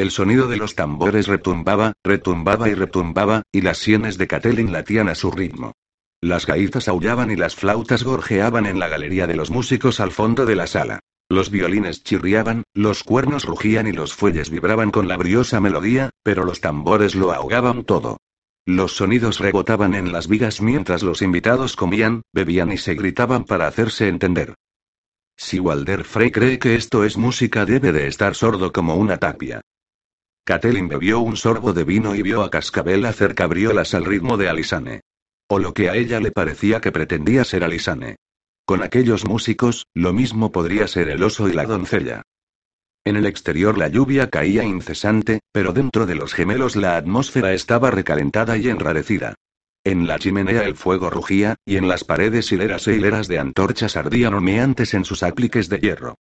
El sonido de los tambores retumbaba, retumbaba y retumbaba, y las sienes de Catelyn latían a su ritmo. Las gaitas aullaban y las flautas gorjeaban en la galería de los músicos al fondo de la sala. Los violines chirriaban, los cuernos rugían y los fuelles vibraban con la briosa melodía, pero los tambores lo ahogaban todo. Los sonidos rebotaban en las vigas mientras los invitados comían, bebían y se gritaban para hacerse entender. Si Walder Frey cree que esto es música debe de estar sordo como una tapia. Catelyn bebió un sorbo de vino y vio a Cascabel hacer cabriolas al ritmo de Alisane. O lo que a ella le parecía que pretendía ser Alisane. Con aquellos músicos, lo mismo podría ser el oso y la doncella. En el exterior la lluvia caía incesante, pero dentro de los gemelos la atmósfera estaba recalentada y enrarecida. En la chimenea el fuego rugía, y en las paredes hileras e hileras de antorchas ardían humeantes en sus apliques de hierro.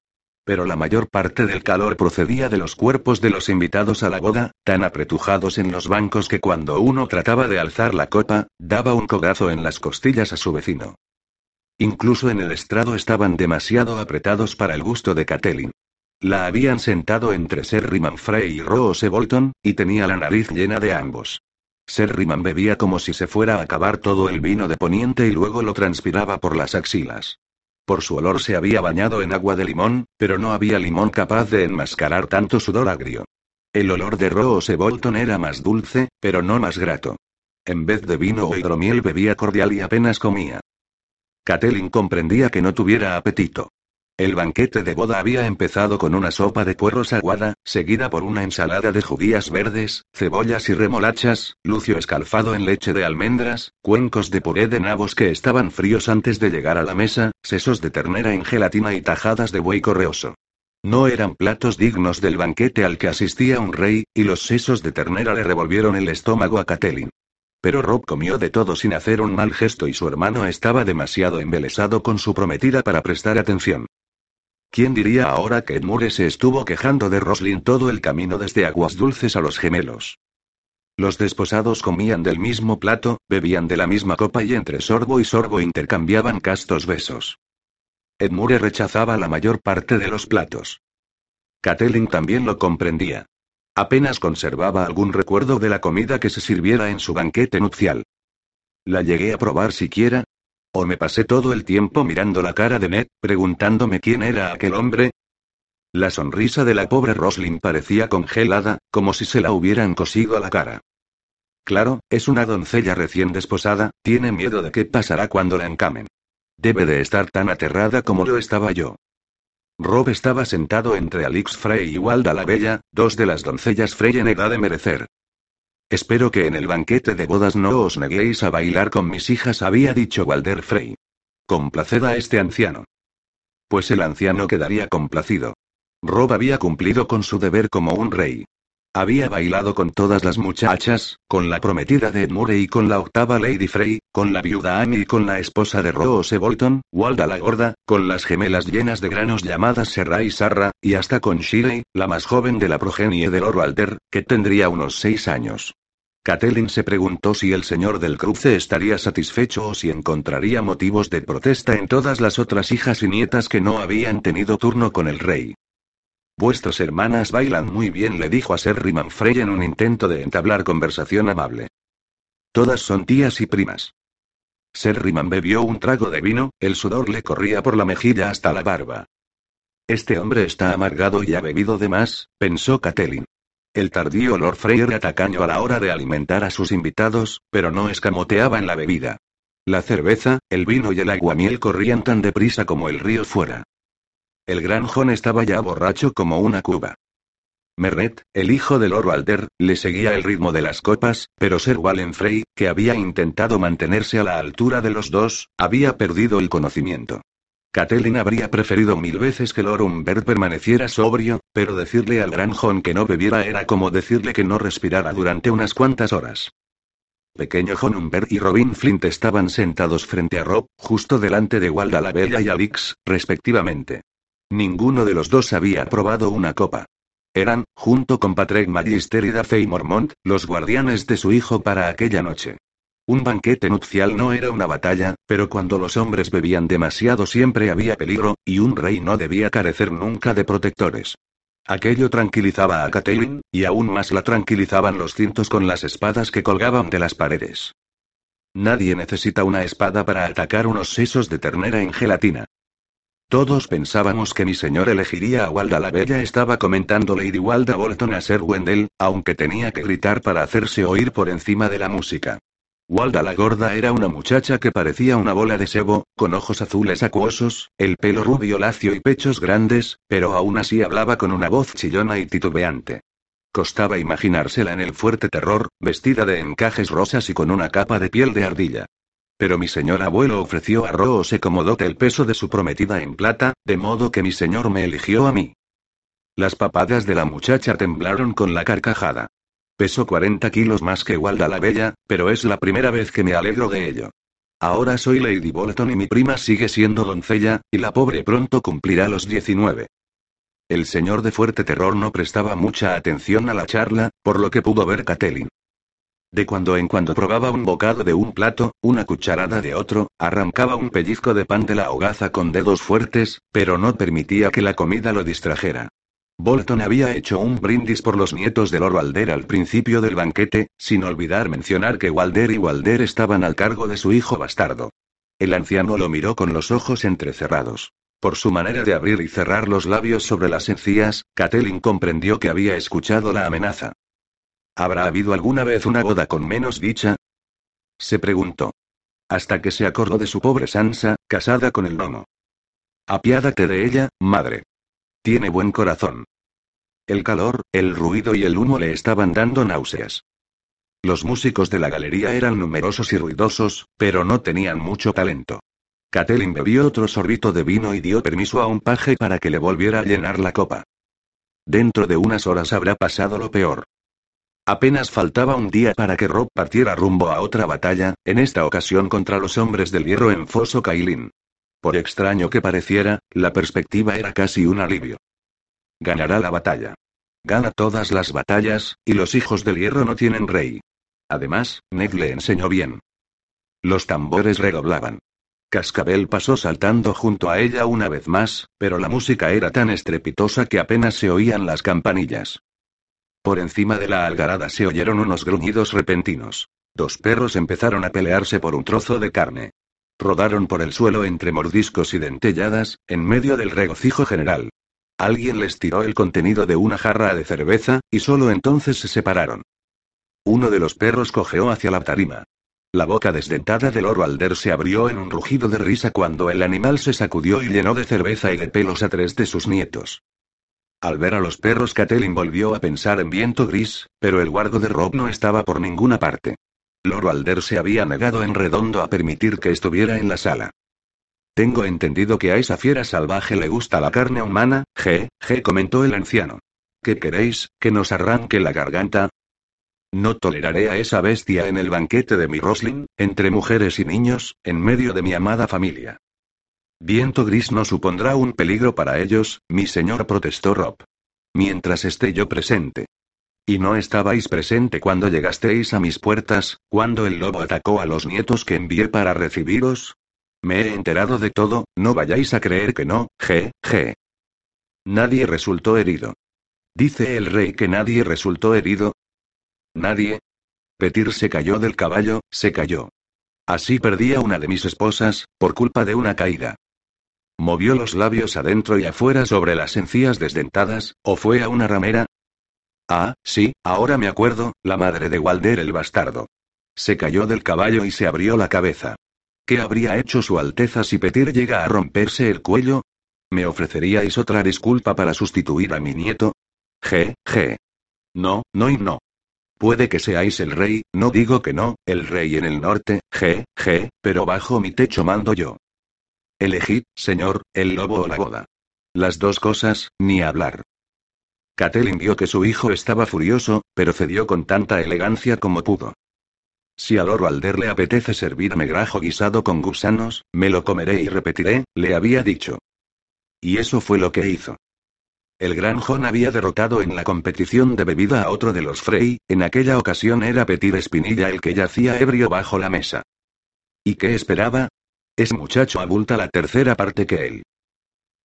Pero la mayor parte del calor procedía de los cuerpos de los invitados a la boda, tan apretujados en los bancos que cuando uno trataba de alzar la copa, daba un cogazo en las costillas a su vecino. Incluso en el estrado estaban demasiado apretados para el gusto de Catelyn. La habían sentado entre Serriman Frey y Rose Bolton, y tenía la nariz llena de ambos. Serriman bebía como si se fuera a acabar todo el vino de poniente y luego lo transpiraba por las axilas. Por su olor se había bañado en agua de limón, pero no había limón capaz de enmascarar tanto sudor agrio. El olor de Rose Bolton era más dulce, pero no más grato. En vez de vino o hidromiel bebía cordial y apenas comía. Catelyn comprendía que no tuviera apetito. El banquete de boda había empezado con una sopa de puerros aguada, seguida por una ensalada de judías verdes, cebollas y remolachas, lucio escalfado en leche de almendras, cuencos de puré de nabos que estaban fríos antes de llegar a la mesa, sesos de ternera en gelatina y tajadas de buey correoso. No eran platos dignos del banquete al que asistía un rey, y los sesos de ternera le revolvieron el estómago a Catelyn. Pero Rob comió de todo sin hacer un mal gesto y su hermano estaba demasiado embelesado con su prometida para prestar atención. ¿Quién diría ahora que Edmure se estuvo quejando de Roslin todo el camino desde Aguas Dulces a los gemelos? Los desposados comían del mismo plato, bebían de la misma copa y entre sorbo y sorbo intercambiaban castos besos. Edmure rechazaba la mayor parte de los platos. Catelyn también lo comprendía. Apenas conservaba algún recuerdo de la comida que se sirviera en su banquete nupcial. ¿La llegué a probar siquiera? ¿O me pasé todo el tiempo mirando la cara de Ned, preguntándome quién era aquel hombre? La sonrisa de la pobre Roslin parecía congelada, como si se la hubieran cosido a la cara. Claro, es una doncella recién desposada, tiene miedo de qué pasará cuando la encamen. Debe de estar tan aterrada como lo estaba yo. Rob estaba sentado entre Alix Frey y Walda la Bella, dos de las doncellas Frey en edad de merecer. Espero que en el banquete de bodas no os neguéis a bailar con mis hijas, había dicho Walder Frey. Complaced a este anciano. Pues el anciano quedaría complacido. Rob había cumplido con su deber como un rey. Había bailado con todas las muchachas, con la prometida de Edmure y con la octava Lady Frey, con la viuda Annie y con la esposa de Rose Bolton, Walda la gorda, con las gemelas llenas de granos llamadas Serra y Sarra, y hasta con Shirley, la más joven de la progenie de Lord Walter, que tendría unos seis años. Catelyn se preguntó si el señor del cruce estaría satisfecho o si encontraría motivos de protesta en todas las otras hijas y nietas que no habían tenido turno con el rey. Vuestras hermanas bailan muy bien, le dijo a Sir Riman Frey en un intento de entablar conversación amable. Todas son tías y primas. Sir Riman bebió un trago de vino, el sudor le corría por la mejilla hasta la barba. Este hombre está amargado y ha bebido de más, pensó Catelyn. El tardío Lord Frey era tacaño a la hora de alimentar a sus invitados, pero no escamoteaba en la bebida. La cerveza, el vino y el aguamiel corrían tan deprisa como el río fuera. El gran estaba ya borracho como una cuba. Mernet, el hijo de Lord Walter, le seguía el ritmo de las copas, pero Sir Wallen Frey, que había intentado mantenerse a la altura de los dos, había perdido el conocimiento. Catelyn habría preferido mil veces que Lord Humbert permaneciera sobrio, pero decirle al gran John que no bebiera era como decirle que no respirara durante unas cuantas horas. Pequeño John Humbert y Robin Flint estaban sentados frente a Rob, justo delante de Walda la Bella y Alix, respectivamente. Ninguno de los dos había probado una copa. Eran, junto con Patrick Magister y Daphne Mormont, los guardianes de su hijo para aquella noche. Un banquete nupcial no era una batalla, pero cuando los hombres bebían demasiado siempre había peligro, y un rey no debía carecer nunca de protectores. Aquello tranquilizaba a Catelyn, y aún más la tranquilizaban los cintos con las espadas que colgaban de las paredes. Nadie necesita una espada para atacar unos sesos de ternera en gelatina. Todos pensábamos que mi señor elegiría a Walda la Bella, estaba comentando Lady Walda Bolton a Sir Wendell, aunque tenía que gritar para hacerse oír por encima de la música. Walda la gorda era una muchacha que parecía una bola de sebo, con ojos azules acuosos, el pelo rubio lacio y pechos grandes, pero aún así hablaba con una voz chillona y titubeante. Costaba imaginársela en el fuerte terror, vestida de encajes rosas y con una capa de piel de ardilla. Pero mi señor abuelo ofreció a Rose como dote el peso de su prometida en plata, de modo que mi señor me eligió a mí. Las papadas de la muchacha temblaron con la carcajada. Peso 40 kilos más que Walda la Bella, pero es la primera vez que me alegro de ello. Ahora soy Lady Bolton y mi prima sigue siendo doncella, y la pobre pronto cumplirá los 19. El señor de fuerte terror no prestaba mucha atención a la charla, por lo que pudo ver Catelyn. De cuando en cuando probaba un bocado de un plato, una cucharada de otro, arrancaba un pellizco de pan de la hogaza con dedos fuertes, pero no permitía que la comida lo distrajera. Bolton había hecho un brindis por los nietos de Lord Walder al principio del banquete, sin olvidar mencionar que Walder y Walder estaban al cargo de su hijo bastardo. El anciano lo miró con los ojos entrecerrados. Por su manera de abrir y cerrar los labios sobre las encías, Catelyn comprendió que había escuchado la amenaza. ¿Habrá habido alguna vez una boda con menos dicha? Se preguntó. Hasta que se acordó de su pobre Sansa, casada con el nono. Apiádate de ella, madre. Tiene buen corazón. El calor, el ruido y el humo le estaban dando náuseas. Los músicos de la galería eran numerosos y ruidosos, pero no tenían mucho talento. Catelyn bebió otro sorbito de vino y dio permiso a un paje para que le volviera a llenar la copa. Dentro de unas horas habrá pasado lo peor. Apenas faltaba un día para que Rob partiera rumbo a otra batalla, en esta ocasión contra los hombres del hierro en Foso Kailin. Por extraño que pareciera, la perspectiva era casi un alivio. Ganará la batalla. Gana todas las batallas, y los hijos del hierro no tienen rey. Además, Ned le enseñó bien. Los tambores redoblaban. Cascabel pasó saltando junto a ella una vez más, pero la música era tan estrepitosa que apenas se oían las campanillas. Por encima de la algarada se oyeron unos gruñidos repentinos. Dos perros empezaron a pelearse por un trozo de carne. Rodaron por el suelo entre mordiscos y dentelladas, en medio del regocijo general. Alguien les tiró el contenido de una jarra de cerveza, y solo entonces se separaron. Uno de los perros cojeó hacia la tarima. La boca desdentada del oro alder se abrió en un rugido de risa cuando el animal se sacudió y llenó de cerveza y de pelos a tres de sus nietos. Al ver a los perros, Catelyn volvió a pensar en viento gris, pero el guardo de Rob no estaba por ninguna parte. Lord Alder se había negado en redondo a permitir que estuviera en la sala. Tengo entendido que a esa fiera salvaje le gusta la carne humana, G, G comentó el anciano. ¿Qué queréis, que nos arranque la garganta? No toleraré a esa bestia en el banquete de mi Roslin, entre mujeres y niños, en medio de mi amada familia. Viento gris no supondrá un peligro para ellos, mi señor protestó Rob. Mientras esté yo presente. ¿Y no estabais presente cuando llegasteis a mis puertas, cuando el lobo atacó a los nietos que envié para recibiros? Me he enterado de todo, no vayáis a creer que no, je, je. Nadie resultó herido. ¿Dice el rey que nadie resultó herido? Nadie. Petir se cayó del caballo, se cayó. Así perdí a una de mis esposas, por culpa de una caída. Movió los labios adentro y afuera sobre las encías desdentadas, o fue a una ramera, Ah, sí, ahora me acuerdo, la madre de Walder el bastardo. Se cayó del caballo y se abrió la cabeza. ¿Qué habría hecho su Alteza si Petir llega a romperse el cuello? ¿Me ofreceríais otra disculpa para sustituir a mi nieto? G, G. No, no y no. Puede que seáis el rey, no digo que no, el rey en el norte, G, G, pero bajo mi techo mando yo. Elegid, señor, el lobo o la boda. Las dos cosas, ni hablar. Catelyn vio que su hijo estaba furioso, pero cedió con tanta elegancia como pudo. Si a Loro Alder le apetece servirme grajo guisado con gusanos, me lo comeré y repetiré, le había dicho. Y eso fue lo que hizo. El gran John había derrotado en la competición de bebida a otro de los Frey, en aquella ocasión era Petir Espinilla el que yacía ebrio bajo la mesa. ¿Y qué esperaba? Ese muchacho abulta la tercera parte que él.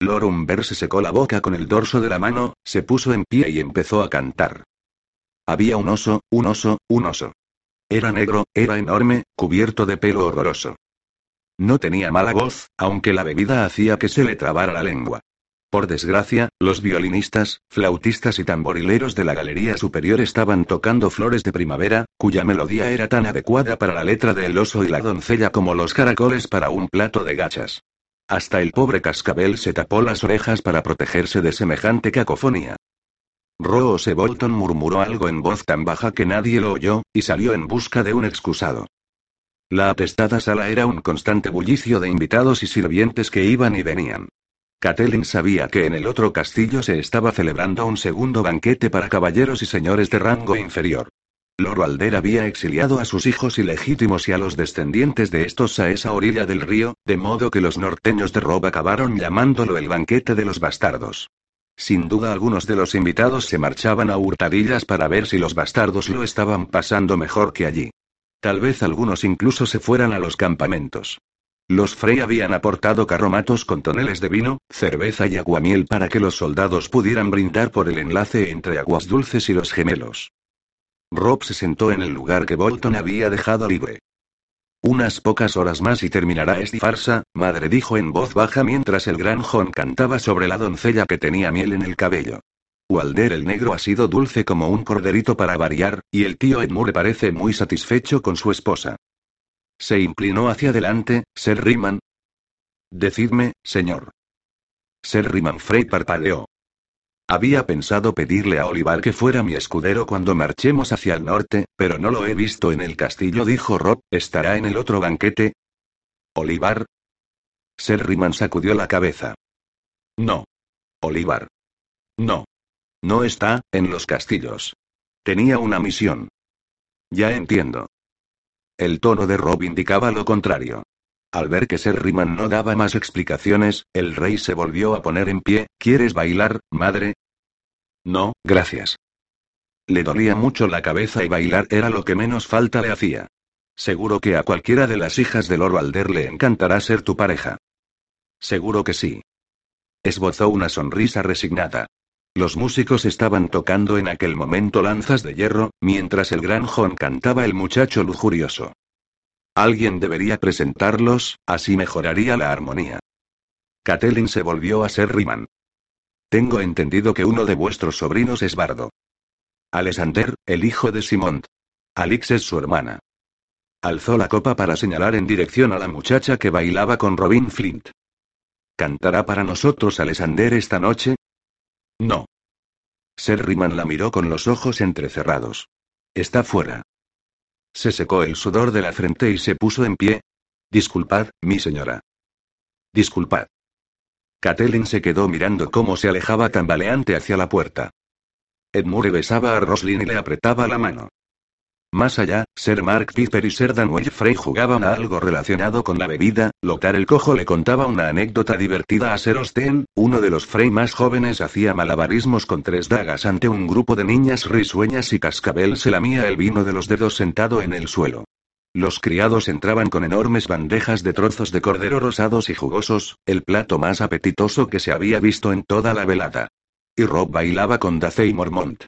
Lord Umber se secó la boca con el dorso de la mano, se puso en pie y empezó a cantar. Había un oso, un oso, un oso. Era negro, era enorme, cubierto de pelo horroroso. No tenía mala voz, aunque la bebida hacía que se le trabara la lengua. Por desgracia, los violinistas, flautistas y tamborileros de la galería superior estaban tocando flores de primavera, cuya melodía era tan adecuada para la letra del oso y la doncella como los caracoles para un plato de gachas. Hasta el pobre cascabel se tapó las orejas para protegerse de semejante cacofonía. Rose Bolton murmuró algo en voz tan baja que nadie lo oyó, y salió en busca de un excusado. La atestada sala era un constante bullicio de invitados y sirvientes que iban y venían. Catelyn sabía que en el otro castillo se estaba celebrando un segundo banquete para caballeros y señores de rango inferior. Loro Alder había exiliado a sus hijos ilegítimos y a los descendientes de estos a esa orilla del río, de modo que los norteños de Rob acabaron llamándolo el banquete de los bastardos. Sin duda algunos de los invitados se marchaban a hurtadillas para ver si los bastardos lo estaban pasando mejor que allí. Tal vez algunos incluso se fueran a los campamentos. Los Frey habían aportado carromatos con toneles de vino, cerveza y aguamiel para que los soldados pudieran brindar por el enlace entre aguas dulces y los gemelos. Rob se sentó en el lugar que Bolton había dejado libre. Unas pocas horas más y terminará esta farsa, madre dijo en voz baja mientras el gran John cantaba sobre la doncella que tenía miel en el cabello. Walder el negro ha sido dulce como un corderito para variar, y el tío Edmure parece muy satisfecho con su esposa. Se inclinó hacia adelante, Ser Riman. Decidme, señor. Ser Riman Frey parpadeó. Había pensado pedirle a Olivar que fuera mi escudero cuando marchemos hacia el norte, pero no lo he visto en el castillo, dijo Rob. ¿Estará en el otro banquete? ¿Olivar? Ser Riman sacudió la cabeza. No. Olivar. No. No está, en los castillos. Tenía una misión. Ya entiendo. El tono de Rob indicaba lo contrario. Al ver que Ser Riman no daba más explicaciones, el rey se volvió a poner en pie. ¿Quieres bailar, madre? No, gracias. Le dolía mucho la cabeza y bailar era lo que menos falta le hacía. Seguro que a cualquiera de las hijas del Loro Alder le encantará ser tu pareja. Seguro que sí. Esbozó una sonrisa resignada. Los músicos estaban tocando en aquel momento lanzas de hierro, mientras el gran John cantaba el muchacho lujurioso. Alguien debería presentarlos, así mejoraría la armonía. Catelyn se volvió a ser Riman. Tengo entendido que uno de vuestros sobrinos es Bardo. Alexander, el hijo de Simont. Alix es su hermana. Alzó la copa para señalar en dirección a la muchacha que bailaba con Robin Flint. ¿Cantará para nosotros Alexander esta noche? No. Ser Riman la miró con los ojos entrecerrados. Está fuera. Se secó el sudor de la frente y se puso en pie. Disculpad, mi señora. Disculpad. Catelyn se quedó mirando cómo se alejaba tambaleante hacia la puerta. Edmure besaba a Roslin y le apretaba la mano. Más allá, Ser Mark Piper y Ser Danwell Frey jugaban a algo relacionado con la bebida, Lothar el Cojo le contaba una anécdota divertida a Ser Osten, uno de los Frey más jóvenes hacía malabarismos con tres dagas ante un grupo de niñas risueñas y Cascabel se lamía el vino de los dedos sentado en el suelo. Los criados entraban con enormes bandejas de trozos de cordero rosados y jugosos, el plato más apetitoso que se había visto en toda la velada. Y Rob bailaba con Dace y Mormont.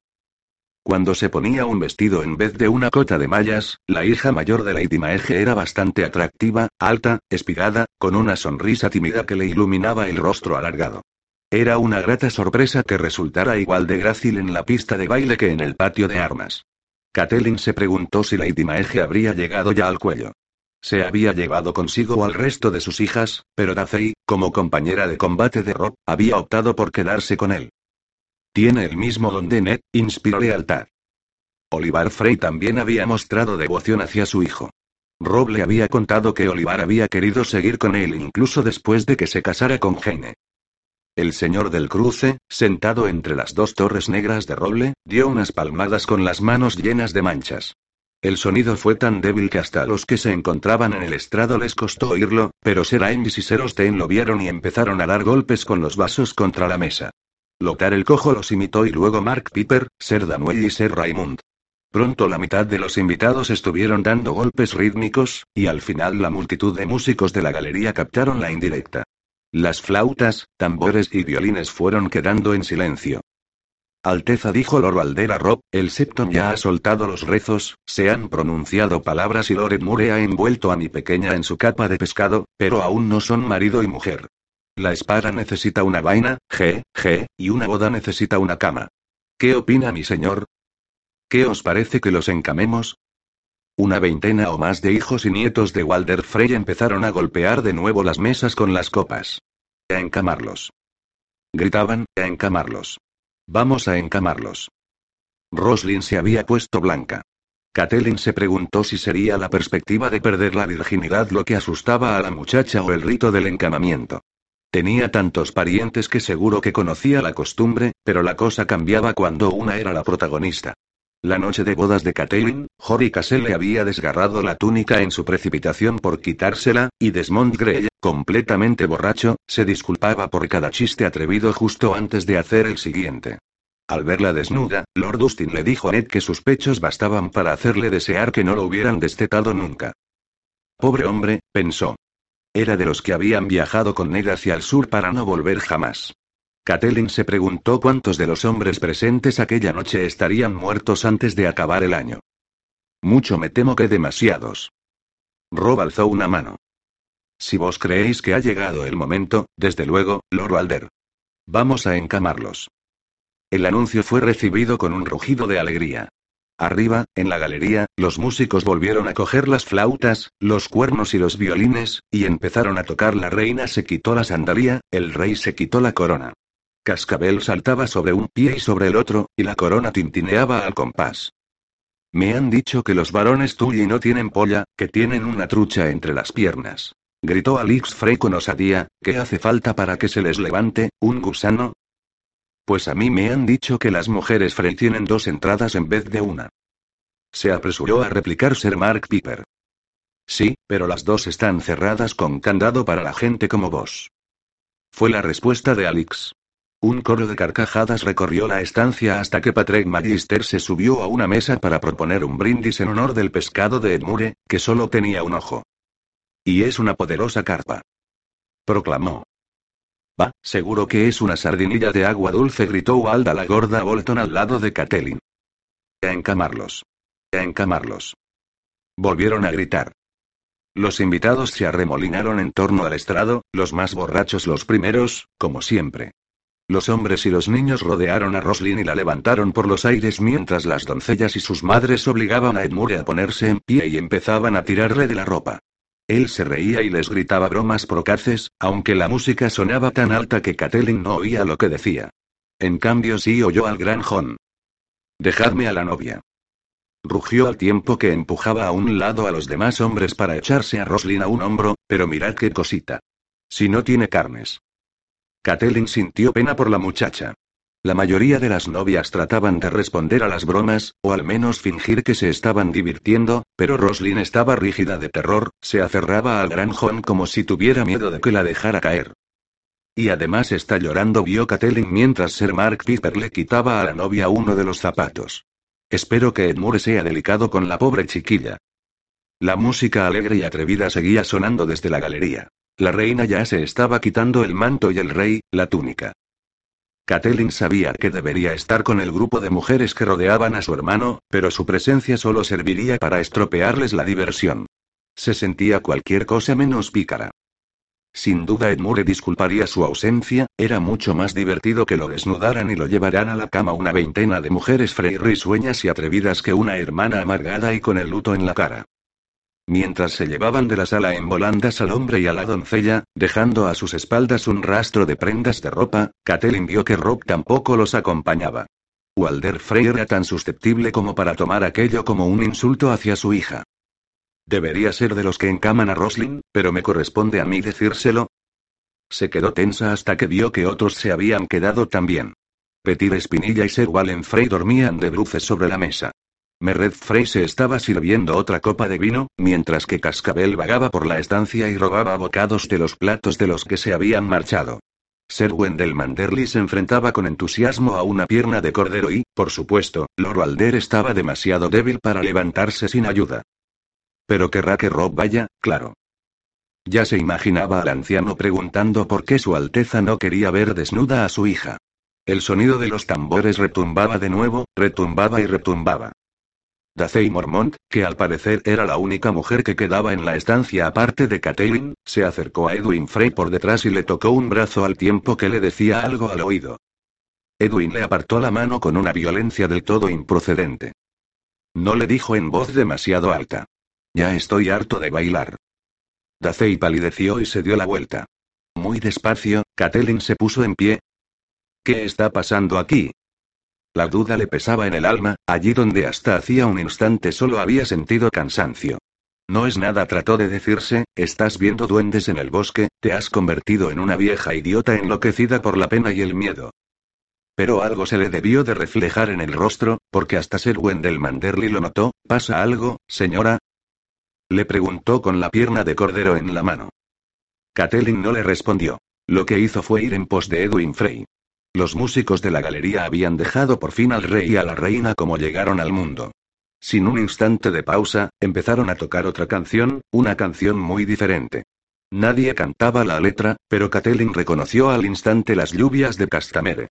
Cuando se ponía un vestido en vez de una cota de mallas, la hija mayor de Lady Maeje era bastante atractiva, alta, espigada, con una sonrisa tímida que le iluminaba el rostro alargado. Era una grata sorpresa que resultara igual de grácil en la pista de baile que en el patio de armas. Catelyn se preguntó si Lady Maeje habría llegado ya al cuello. Se había llevado consigo al resto de sus hijas, pero Dacey, como compañera de combate de Rob, había optado por quedarse con él. Tiene el mismo don de Ned, inspiró lealtad. Olivar Frey también había mostrado devoción hacia su hijo. Rob le había contado que Olivar había querido seguir con él incluso después de que se casara con Jane. El señor del cruce, sentado entre las dos torres negras de roble, dio unas palmadas con las manos llenas de manchas. El sonido fue tan débil que hasta a los que se encontraban en el estrado les costó oírlo, pero Ser Ames y Ser Osten lo vieron y empezaron a dar golpes con los vasos contra la mesa. Lotar el cojo los imitó y luego Mark Piper, Ser Danuel y Ser Raymond. Pronto la mitad de los invitados estuvieron dando golpes rítmicos, y al final la multitud de músicos de la galería captaron la indirecta. Las flautas, tambores y violines fueron quedando en silencio. Alteza dijo Lord Aldera Rob, el Septon ya ha soltado los rezos, se han pronunciado palabras y Lord Moore ha envuelto a mi pequeña en su capa de pescado, pero aún no son marido y mujer. La espada necesita una vaina, G, G, y una boda necesita una cama. ¿Qué opina mi señor? ¿Qué os parece que los encamemos? Una veintena o más de hijos y nietos de Walder Frey empezaron a golpear de nuevo las mesas con las copas. A encamarlos. Gritaban, a encamarlos. Vamos a encamarlos. Roslin se había puesto blanca. Catelyn se preguntó si sería la perspectiva de perder la virginidad lo que asustaba a la muchacha o el rito del encamamiento. Tenía tantos parientes que seguro que conocía la costumbre, pero la cosa cambiaba cuando una era la protagonista. La noche de bodas de Catelyn, Jory Cassell le había desgarrado la túnica en su precipitación por quitársela, y Desmond Grey, completamente borracho, se disculpaba por cada chiste atrevido justo antes de hacer el siguiente. Al verla desnuda, Lord Dustin le dijo a Ned que sus pechos bastaban para hacerle desear que no lo hubieran destetado nunca. Pobre hombre, pensó. Era de los que habían viajado con Ned hacia el sur para no volver jamás. Catelyn se preguntó cuántos de los hombres presentes aquella noche estarían muertos antes de acabar el año. Mucho me temo que demasiados. Rob alzó una mano. Si vos creéis que ha llegado el momento, desde luego, Lord Walder. Vamos a encamarlos. El anuncio fue recibido con un rugido de alegría. Arriba, en la galería, los músicos volvieron a coger las flautas, los cuernos y los violines, y empezaron a tocar. La reina se quitó la sandalia, el rey se quitó la corona. Cascabel saltaba sobre un pie y sobre el otro, y la corona tintineaba al compás. Me han dicho que los varones Tully no tienen polla, que tienen una trucha entre las piernas. Gritó Alix Frey con osadía, ¿qué hace falta para que se les levante, un gusano? Pues a mí me han dicho que las mujeres Frey tienen dos entradas en vez de una. Se apresuró a replicar Sir Mark Piper. Sí, pero las dos están cerradas con candado para la gente como vos. Fue la respuesta de Alix. Un coro de carcajadas recorrió la estancia hasta que Patrick Magister se subió a una mesa para proponer un brindis en honor del pescado de Edmure, que solo tenía un ojo. Y es una poderosa carpa. Proclamó. Va, seguro que es una sardinilla de agua dulce, gritó Walda la gorda Bolton al lado de Catelyn. A encamarlos. A encamarlos. Volvieron a gritar. Los invitados se arremolinaron en torno al estrado, los más borrachos los primeros, como siempre. Los hombres y los niños rodearon a Roslin y la levantaron por los aires mientras las doncellas y sus madres obligaban a Edmure a ponerse en pie y empezaban a tirarle de la ropa. Él se reía y les gritaba bromas procaces, aunque la música sonaba tan alta que Catelyn no oía lo que decía. En cambio sí oyó al gran John. Dejadme a la novia. Rugió al tiempo que empujaba a un lado a los demás hombres para echarse a Roslin a un hombro, pero mirad qué cosita. Si no tiene carnes. Catelyn sintió pena por la muchacha. La mayoría de las novias trataban de responder a las bromas, o al menos fingir que se estaban divirtiendo, pero Roslyn estaba rígida de terror, se aferraba al gran John como si tuviera miedo de que la dejara caer. Y además está llorando, vio Catelyn mientras Sir Mark Piper le quitaba a la novia uno de los zapatos. Espero que Edmure sea delicado con la pobre chiquilla. La música alegre y atrevida seguía sonando desde la galería. La reina ya se estaba quitando el manto y el rey, la túnica. Catelyn sabía que debería estar con el grupo de mujeres que rodeaban a su hermano, pero su presencia solo serviría para estropearles la diversión. Se sentía cualquier cosa menos pícara. Sin duda Edmure disculparía su ausencia, era mucho más divertido que lo desnudaran y lo llevaran a la cama una veintena de mujeres frey risueñas y atrevidas que una hermana amargada y con el luto en la cara. Mientras se llevaban de la sala en volandas al hombre y a la doncella, dejando a sus espaldas un rastro de prendas de ropa, Catelyn vio que Rob tampoco los acompañaba. Walder Frey era tan susceptible como para tomar aquello como un insulto hacia su hija. Debería ser de los que encaman a Roslin, pero me corresponde a mí decírselo. Se quedó tensa hasta que vio que otros se habían quedado también. Petir Espinilla y Sir Wallen Frey dormían de bruces sobre la mesa. Meret Frey se estaba sirviendo otra copa de vino, mientras que Cascabel vagaba por la estancia y robaba bocados de los platos de los que se habían marchado. Ser Wendell Manderly se enfrentaba con entusiasmo a una pierna de cordero y, por supuesto, Loro Alder estaba demasiado débil para levantarse sin ayuda. Pero querrá que Rob vaya, claro. Ya se imaginaba al anciano preguntando por qué su Alteza no quería ver desnuda a su hija. El sonido de los tambores retumbaba de nuevo, retumbaba y retumbaba. Dacey Mormont, que al parecer era la única mujer que quedaba en la estancia aparte de Catelyn, se acercó a Edwin Frey por detrás y le tocó un brazo al tiempo que le decía algo al oído. Edwin le apartó la mano con una violencia del todo improcedente. No le dijo en voz demasiado alta. Ya estoy harto de bailar. Dacey palideció y se dio la vuelta. Muy despacio, Catelyn se puso en pie. ¿Qué está pasando aquí? La duda le pesaba en el alma, allí donde hasta hacía un instante solo había sentido cansancio. No es nada, trató de decirse, estás viendo duendes en el bosque, te has convertido en una vieja idiota enloquecida por la pena y el miedo. Pero algo se le debió de reflejar en el rostro, porque hasta ser Wendell Manderly lo notó, ¿pasa algo, señora? Le preguntó con la pierna de cordero en la mano. Catelyn no le respondió. Lo que hizo fue ir en pos de Edwin Frey. Los músicos de la galería habían dejado por fin al rey y a la reina como llegaron al mundo. Sin un instante de pausa, empezaron a tocar otra canción, una canción muy diferente. Nadie cantaba la letra, pero Catelyn reconoció al instante las lluvias de Castamere.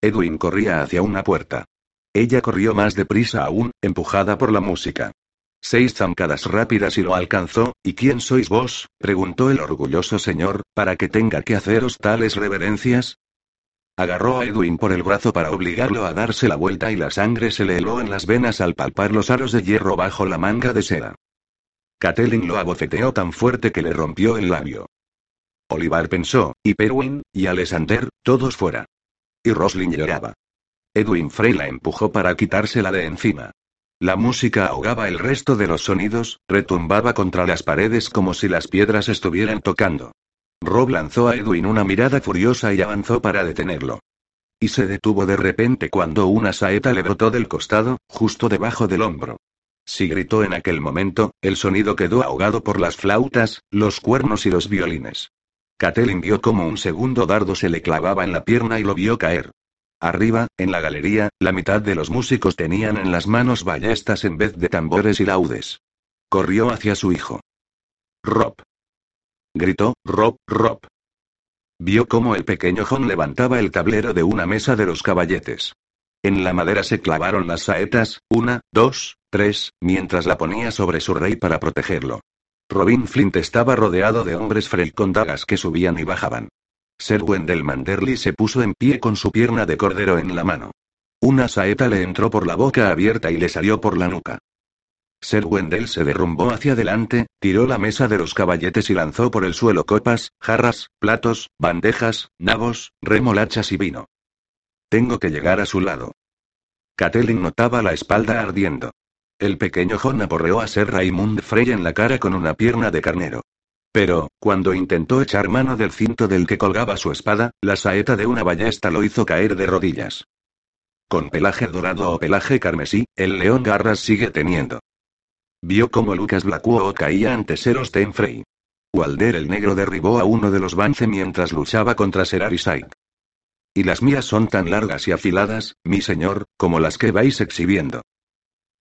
Edwin corría hacia una puerta. Ella corrió más deprisa aún, empujada por la música. Seis zancadas rápidas y lo alcanzó. ¿Y quién sois vos? preguntó el orgulloso señor, para que tenga que haceros tales reverencias. Agarró a Edwin por el brazo para obligarlo a darse la vuelta y la sangre se le heló en las venas al palpar los aros de hierro bajo la manga de seda. Catelyn lo abofeteó tan fuerte que le rompió el labio. Olivar pensó, y Perwin, y Alexander, todos fuera. Y Roslin lloraba. Edwin Frey la empujó para quitársela de encima. La música ahogaba el resto de los sonidos, retumbaba contra las paredes como si las piedras estuvieran tocando. Rob lanzó a Edwin una mirada furiosa y avanzó para detenerlo. Y se detuvo de repente cuando una saeta le brotó del costado, justo debajo del hombro. Si gritó en aquel momento, el sonido quedó ahogado por las flautas, los cuernos y los violines. Catelyn vio como un segundo dardo se le clavaba en la pierna y lo vio caer. Arriba, en la galería, la mitad de los músicos tenían en las manos ballestas en vez de tambores y laudes. Corrió hacia su hijo. Rob gritó, Rob, Rob. Vio cómo el pequeño John levantaba el tablero de una mesa de los caballetes. En la madera se clavaron las saetas, una, dos, tres, mientras la ponía sobre su rey para protegerlo. Robin Flint estaba rodeado de hombres Frey con dagas que subían y bajaban. Ser Wendell Manderly se puso en pie con su pierna de cordero en la mano. Una saeta le entró por la boca abierta y le salió por la nuca. Ser Wendell se derrumbó hacia adelante, tiró la mesa de los caballetes y lanzó por el suelo copas, jarras, platos, bandejas, nabos, remolachas y vino. Tengo que llegar a su lado. Catelyn notaba la espalda ardiendo. El pequeño John aporreó a Ser Raymond Frey en la cara con una pierna de carnero. Pero, cuando intentó echar mano del cinto del que colgaba su espada, la saeta de una ballesta lo hizo caer de rodillas. Con pelaje dorado o pelaje carmesí, el león garras sigue teniendo. Vio cómo Lucas Blackwell caía ante Seros Tenfrey. Walder el Negro derribó a uno de los Vance mientras luchaba contra Serarisai. Y las mías son tan largas y afiladas, mi señor, como las que vais exhibiendo.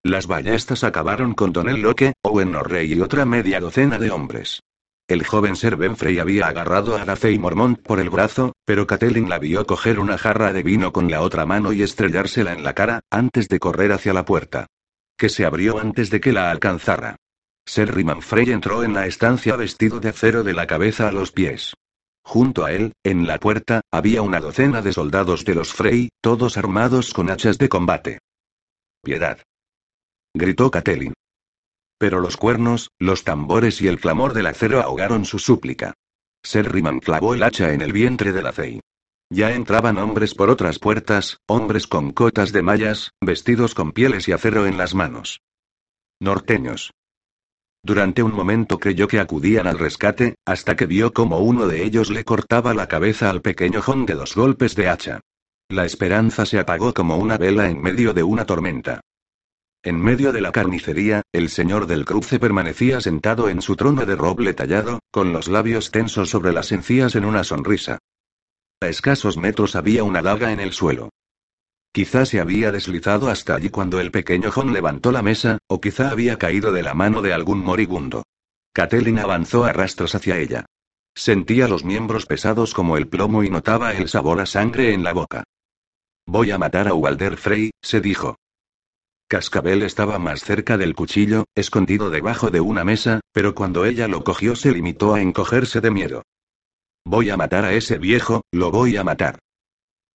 Las ballestas acabaron con Tonel Locke, Owen O'Rey y otra media docena de hombres. El joven Ser Benfrey había agarrado a Dacey Mormont por el brazo, pero Catelyn la vio coger una jarra de vino con la otra mano y estrellársela en la cara, antes de correr hacia la puerta que se abrió antes de que la alcanzara. Ser Frey entró en la estancia vestido de acero de la cabeza a los pies. Junto a él, en la puerta, había una docena de soldados de los Frey, todos armados con hachas de combate. Piedad. Gritó Catelyn. Pero los cuernos, los tambores y el clamor del acero ahogaron su súplica. Ser clavó el hacha en el vientre de la Fey. Ya entraban hombres por otras puertas, hombres con cotas de mallas, vestidos con pieles y acero en las manos. Norteños. Durante un momento creyó que acudían al rescate, hasta que vio como uno de ellos le cortaba la cabeza al pequeño John de dos golpes de hacha. La esperanza se apagó como una vela en medio de una tormenta. En medio de la carnicería, el señor del cruce permanecía sentado en su trono de roble tallado, con los labios tensos sobre las encías en una sonrisa. A escasos metros había una daga en el suelo. Quizá se había deslizado hasta allí cuando el pequeño John levantó la mesa, o quizá había caído de la mano de algún moribundo. Catelyn avanzó a rastros hacia ella. Sentía los miembros pesados como el plomo y notaba el sabor a sangre en la boca. Voy a matar a Walder Frey, se dijo. Cascabel estaba más cerca del cuchillo, escondido debajo de una mesa, pero cuando ella lo cogió se limitó a encogerse de miedo. Voy a matar a ese viejo, lo voy a matar.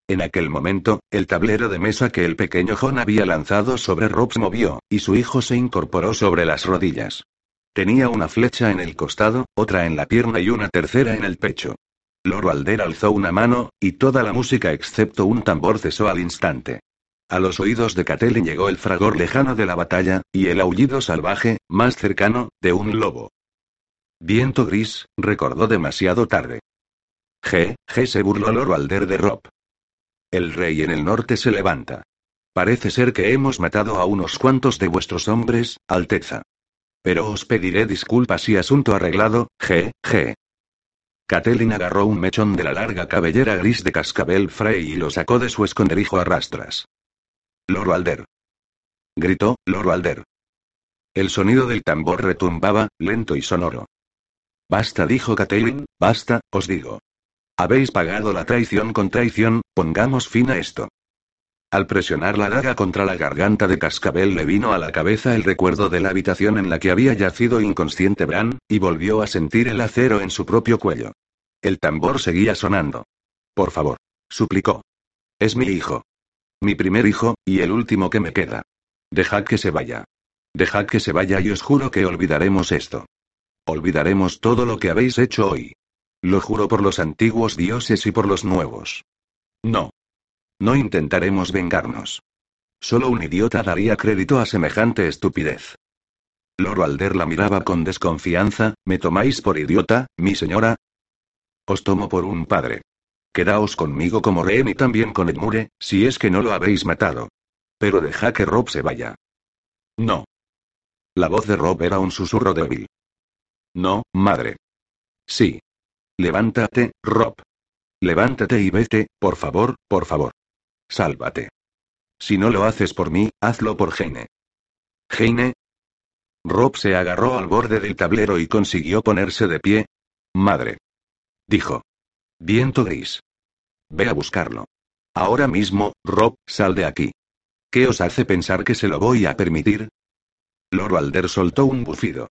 En aquel momento, el tablero de mesa que el pequeño John había lanzado sobre Rob se movió, y su hijo se incorporó sobre las rodillas. Tenía una flecha en el costado, otra en la pierna y una tercera en el pecho. Lord Alder alzó una mano, y toda la música excepto un tambor cesó al instante. A los oídos de Catelyn llegó el fragor lejano de la batalla, y el aullido salvaje, más cercano, de un lobo. Viento gris, recordó demasiado tarde. G, G se burló Lord Alder de Rob. El rey en el norte se levanta. Parece ser que hemos matado a unos cuantos de vuestros hombres, Alteza. Pero os pediré disculpas y asunto arreglado, G, G. Catelyn agarró un mechón de la larga cabellera gris de cascabel Frey y lo sacó de su esconderijo a rastras. Loro Alder. Gritó, Loro Alder. El sonido del tambor retumbaba, lento y sonoro. Basta, dijo Catelyn, basta, os digo. Habéis pagado la traición con traición, pongamos fin a esto. Al presionar la daga contra la garganta de Cascabel le vino a la cabeza el recuerdo de la habitación en la que había yacido inconsciente Bran, y volvió a sentir el acero en su propio cuello. El tambor seguía sonando. Por favor. suplicó. Es mi hijo. Mi primer hijo, y el último que me queda. Dejad que se vaya. Dejad que se vaya y os juro que olvidaremos esto. Olvidaremos todo lo que habéis hecho hoy. Lo juro por los antiguos dioses y por los nuevos. No. No intentaremos vengarnos. Solo un idiota daría crédito a semejante estupidez. Lord Alder la miraba con desconfianza, ¿me tomáis por idiota, mi señora? Os tomo por un padre. Quedaos conmigo como rehén y también con Edmure, si es que no lo habéis matado. Pero deja que Rob se vaya. No. La voz de Rob era un susurro débil. No, madre. Sí. Levántate, Rob. Levántate y vete, por favor, por favor. Sálvate. Si no lo haces por mí, hazlo por Heine. ¿Heine? Rob se agarró al borde del tablero y consiguió ponerse de pie. Madre. Dijo. Viento gris. Ve a buscarlo. Ahora mismo, Rob, sal de aquí. ¿Qué os hace pensar que se lo voy a permitir? Loro Alder soltó un bufido.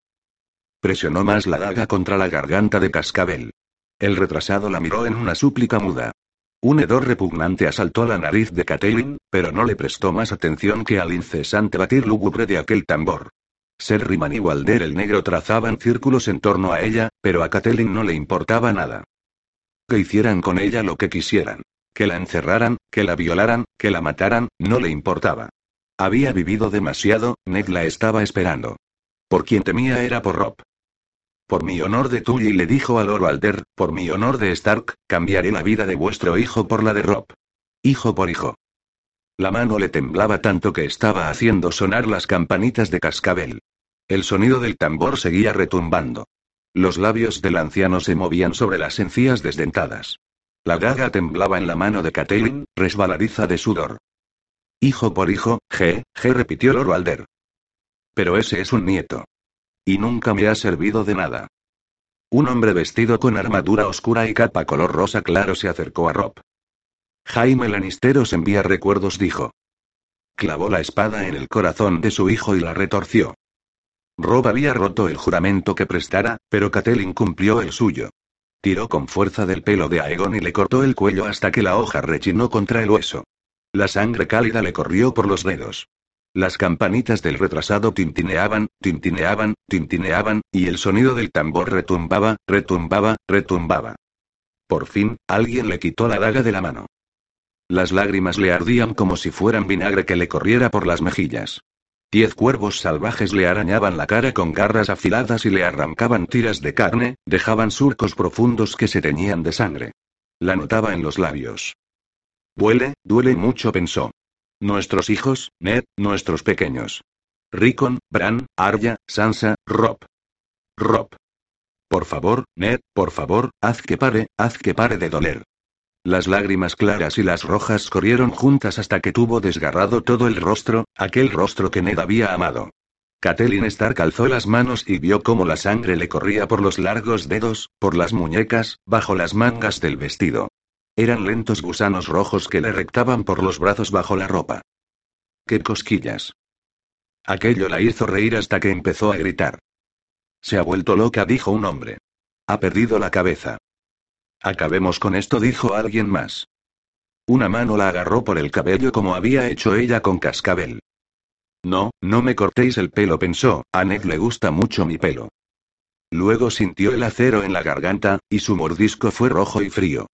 Presionó más la daga contra la garganta de Cascabel. El retrasado la miró en una súplica muda. Un hedor repugnante asaltó la nariz de Catelyn, pero no le prestó más atención que al incesante batir lúgubre de aquel tambor. Ser Riman y Walder el negro trazaban círculos en torno a ella, pero a Catelyn no le importaba nada. Que hicieran con ella lo que quisieran. Que la encerraran, que la violaran, que la mataran, no le importaba. Había vivido demasiado, Ned la estaba esperando. Por quien temía era por Rob. Por mi honor de Tully le dijo a Lord Alder, por mi honor de Stark, cambiaré la vida de vuestro hijo por la de Rob. Hijo por hijo. La mano le temblaba tanto que estaba haciendo sonar las campanitas de cascabel. El sonido del tambor seguía retumbando. Los labios del anciano se movían sobre las encías desdentadas. La daga temblaba en la mano de Catelyn, resbaladiza de sudor. Hijo por hijo, G, G repitió Lord Alder. Pero ese es un nieto. Y nunca me ha servido de nada. Un hombre vestido con armadura oscura y capa color rosa claro se acercó a Rob. Jaime Lannister os envía recuerdos, dijo. Clavó la espada en el corazón de su hijo y la retorció. Rob había roto el juramento que prestara, pero Catelyn cumplió el suyo. Tiró con fuerza del pelo de Aegon y le cortó el cuello hasta que la hoja rechinó contra el hueso. La sangre cálida le corrió por los dedos. Las campanitas del retrasado tintineaban, tintineaban, tintineaban, y el sonido del tambor retumbaba, retumbaba, retumbaba. Por fin, alguien le quitó la daga de la mano. Las lágrimas le ardían como si fueran vinagre que le corriera por las mejillas. Diez cuervos salvajes le arañaban la cara con garras afiladas y le arrancaban tiras de carne, dejaban surcos profundos que se teñían de sangre. La notaba en los labios. Duele, duele mucho, pensó. Nuestros hijos, Ned, nuestros pequeños. Rickon, Bran, Arya, Sansa, Rob. Rob. Por favor, Ned, por favor, haz que pare, haz que pare de doler. Las lágrimas claras y las rojas corrieron juntas hasta que tuvo desgarrado todo el rostro, aquel rostro que Ned había amado. Catelyn Stark alzó las manos y vio cómo la sangre le corría por los largos dedos, por las muñecas, bajo las mangas del vestido. Eran lentos gusanos rojos que le rectaban por los brazos bajo la ropa. ¡Qué cosquillas! Aquello la hizo reír hasta que empezó a gritar. Se ha vuelto loca, dijo un hombre. Ha perdido la cabeza. Acabemos con esto, dijo alguien más. Una mano la agarró por el cabello como había hecho ella con Cascabel. No, no me cortéis el pelo, pensó, a Ned le gusta mucho mi pelo. Luego sintió el acero en la garganta, y su mordisco fue rojo y frío.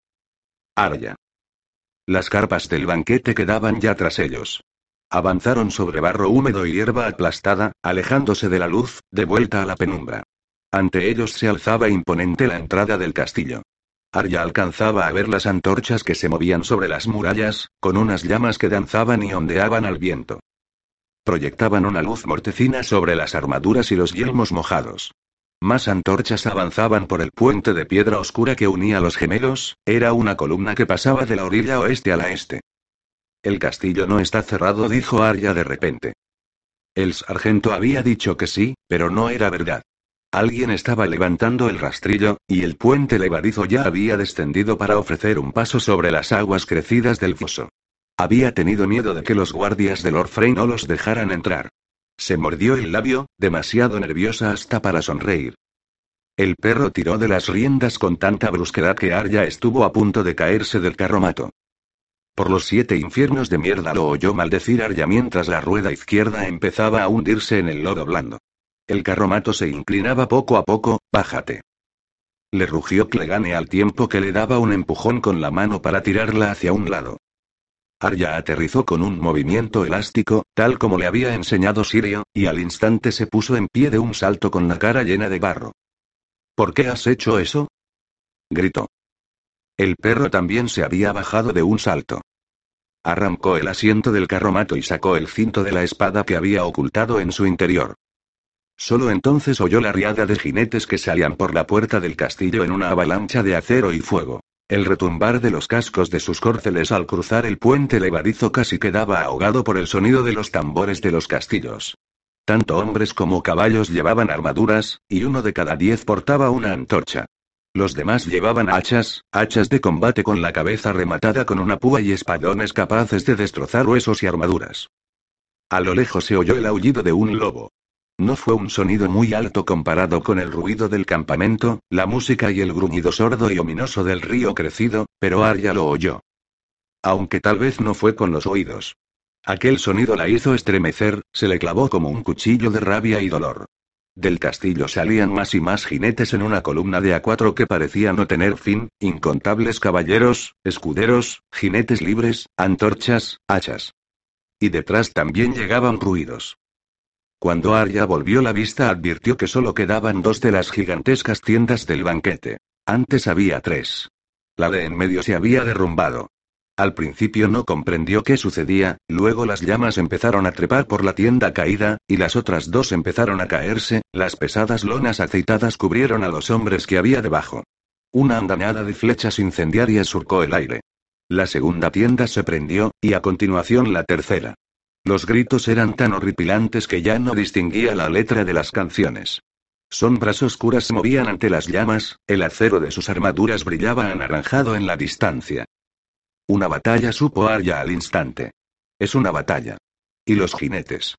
Arya. Las carpas del banquete quedaban ya tras ellos. Avanzaron sobre barro húmedo y hierba aplastada, alejándose de la luz, de vuelta a la penumbra. Ante ellos se alzaba imponente la entrada del castillo. Arya alcanzaba a ver las antorchas que se movían sobre las murallas, con unas llamas que danzaban y ondeaban al viento. Proyectaban una luz mortecina sobre las armaduras y los yelmos mojados. Más antorchas avanzaban por el puente de piedra oscura que unía los gemelos, era una columna que pasaba de la orilla oeste a la este. El castillo no está cerrado, dijo Arya de repente. El sargento había dicho que sí, pero no era verdad. Alguien estaba levantando el rastrillo, y el puente levadizo ya había descendido para ofrecer un paso sobre las aguas crecidas del foso. Había tenido miedo de que los guardias del Orfrey no los dejaran entrar. Se mordió el labio, demasiado nerviosa hasta para sonreír. El perro tiró de las riendas con tanta brusquedad que Arya estuvo a punto de caerse del carromato. Por los siete infiernos de mierda lo oyó maldecir Arya mientras la rueda izquierda empezaba a hundirse en el lodo blando. El carromato se inclinaba poco a poco, bájate. Le rugió Clegane al tiempo que le daba un empujón con la mano para tirarla hacia un lado. Arya aterrizó con un movimiento elástico, tal como le había enseñado Sirio, y al instante se puso en pie de un salto con la cara llena de barro. ¿Por qué has hecho eso? gritó. El perro también se había bajado de un salto. Arrancó el asiento del carromato y sacó el cinto de la espada que había ocultado en su interior. Solo entonces oyó la riada de jinetes que salían por la puerta del castillo en una avalancha de acero y fuego. El retumbar de los cascos de sus córceles al cruzar el puente levadizo casi quedaba ahogado por el sonido de los tambores de los castillos. Tanto hombres como caballos llevaban armaduras, y uno de cada diez portaba una antorcha. Los demás llevaban hachas, hachas de combate con la cabeza rematada con una púa y espadones capaces de destrozar huesos y armaduras. A lo lejos se oyó el aullido de un lobo. No fue un sonido muy alto comparado con el ruido del campamento, la música y el gruñido sordo y ominoso del río crecido, pero Arya lo oyó. Aunque tal vez no fue con los oídos. Aquel sonido la hizo estremecer, se le clavó como un cuchillo de rabia y dolor. Del castillo salían más y más jinetes en una columna de a cuatro que parecía no tener fin, incontables caballeros, escuderos, jinetes libres, antorchas, hachas. Y detrás también llegaban ruidos. Cuando Arya volvió la vista advirtió que solo quedaban dos de las gigantescas tiendas del banquete. Antes había tres. La de en medio se había derrumbado. Al principio no comprendió qué sucedía, luego las llamas empezaron a trepar por la tienda caída, y las otras dos empezaron a caerse, las pesadas lonas aceitadas cubrieron a los hombres que había debajo. Una andanada de flechas incendiarias surcó el aire. La segunda tienda se prendió, y a continuación la tercera. Los gritos eran tan horripilantes que ya no distinguía la letra de las canciones. Sombras oscuras se movían ante las llamas, el acero de sus armaduras brillaba anaranjado en la distancia. Una batalla supo Arya al instante. Es una batalla. ¿Y los jinetes?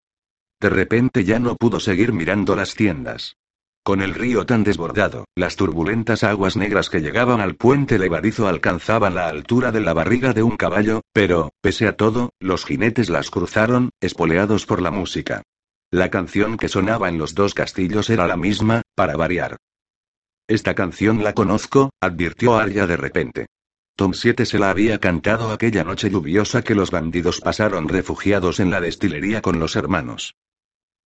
De repente ya no pudo seguir mirando las tiendas. Con el río tan desbordado, las turbulentas aguas negras que llegaban al puente levadizo alcanzaban la altura de la barriga de un caballo, pero, pese a todo, los jinetes las cruzaron, espoleados por la música. La canción que sonaba en los dos castillos era la misma, para variar. Esta canción la conozco, advirtió Arya de repente. Tom 7 se la había cantado aquella noche lluviosa que los bandidos pasaron refugiados en la destilería con los hermanos.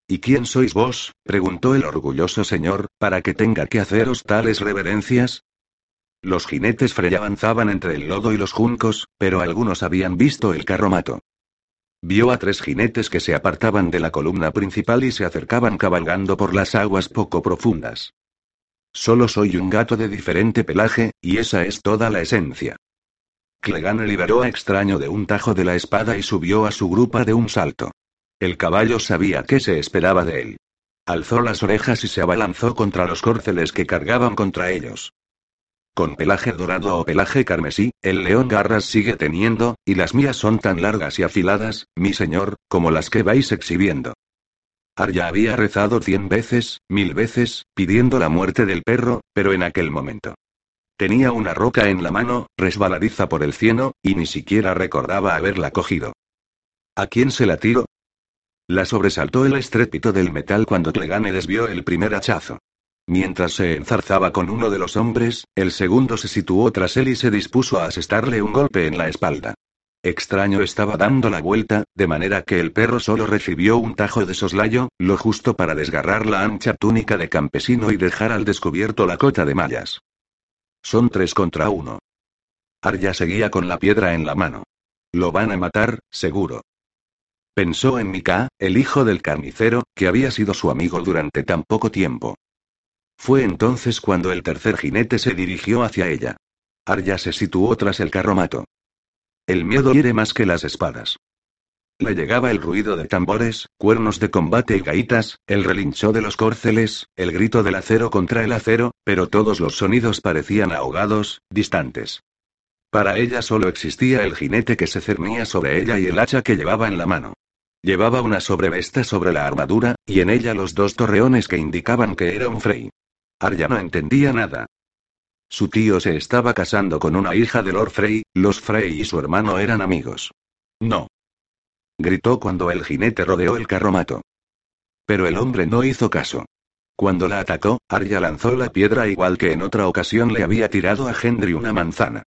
¿Y quién sois vos? preguntó el orgulloso señor, para que tenga que haceros tales reverencias. Los jinetes Frey avanzaban entre el lodo y los juncos, pero algunos habían visto el carromato. Vio a tres jinetes que se apartaban de la columna principal y se acercaban cabalgando por las aguas poco profundas. Solo soy un gato de diferente pelaje, y esa es toda la esencia. Clegane liberó a extraño de un tajo de la espada y subió a su grupa de un salto. El caballo sabía qué se esperaba de él. Alzó las orejas y se abalanzó contra los córceles que cargaban contra ellos. Con pelaje dorado o pelaje carmesí, el león garras sigue teniendo, y las mías son tan largas y afiladas, mi señor, como las que vais exhibiendo. Arya había rezado cien veces, mil veces, pidiendo la muerte del perro, pero en aquel momento. Tenía una roca en la mano, resbaladiza por el cieno, y ni siquiera recordaba haberla cogido. ¿A quién se la tiro? La sobresaltó el estrépito del metal cuando Clegane desvió el primer hachazo. Mientras se enzarzaba con uno de los hombres, el segundo se situó tras él y se dispuso a asestarle un golpe en la espalda. Extraño estaba dando la vuelta, de manera que el perro solo recibió un tajo de soslayo, lo justo para desgarrar la ancha túnica de campesino y dejar al descubierto la cota de mallas. Son tres contra uno. Arya seguía con la piedra en la mano. Lo van a matar, seguro. Pensó en Mika, el hijo del carnicero, que había sido su amigo durante tan poco tiempo. Fue entonces cuando el tercer jinete se dirigió hacia ella. Arya se situó tras el carromato. El miedo hiere más que las espadas. Le llegaba el ruido de tambores, cuernos de combate y gaitas, el relincho de los córceles, el grito del acero contra el acero, pero todos los sonidos parecían ahogados, distantes. Para ella solo existía el jinete que se cernía sobre ella y el hacha que llevaba en la mano. Llevaba una sobrevesta sobre la armadura, y en ella los dos torreones que indicaban que era un Frey. Arya no entendía nada. Su tío se estaba casando con una hija de Lord Frey, los Frey y su hermano eran amigos. No. Gritó cuando el jinete rodeó el carromato. Pero el hombre no hizo caso. Cuando la atacó, Arya lanzó la piedra igual que en otra ocasión le había tirado a Hendry una manzana.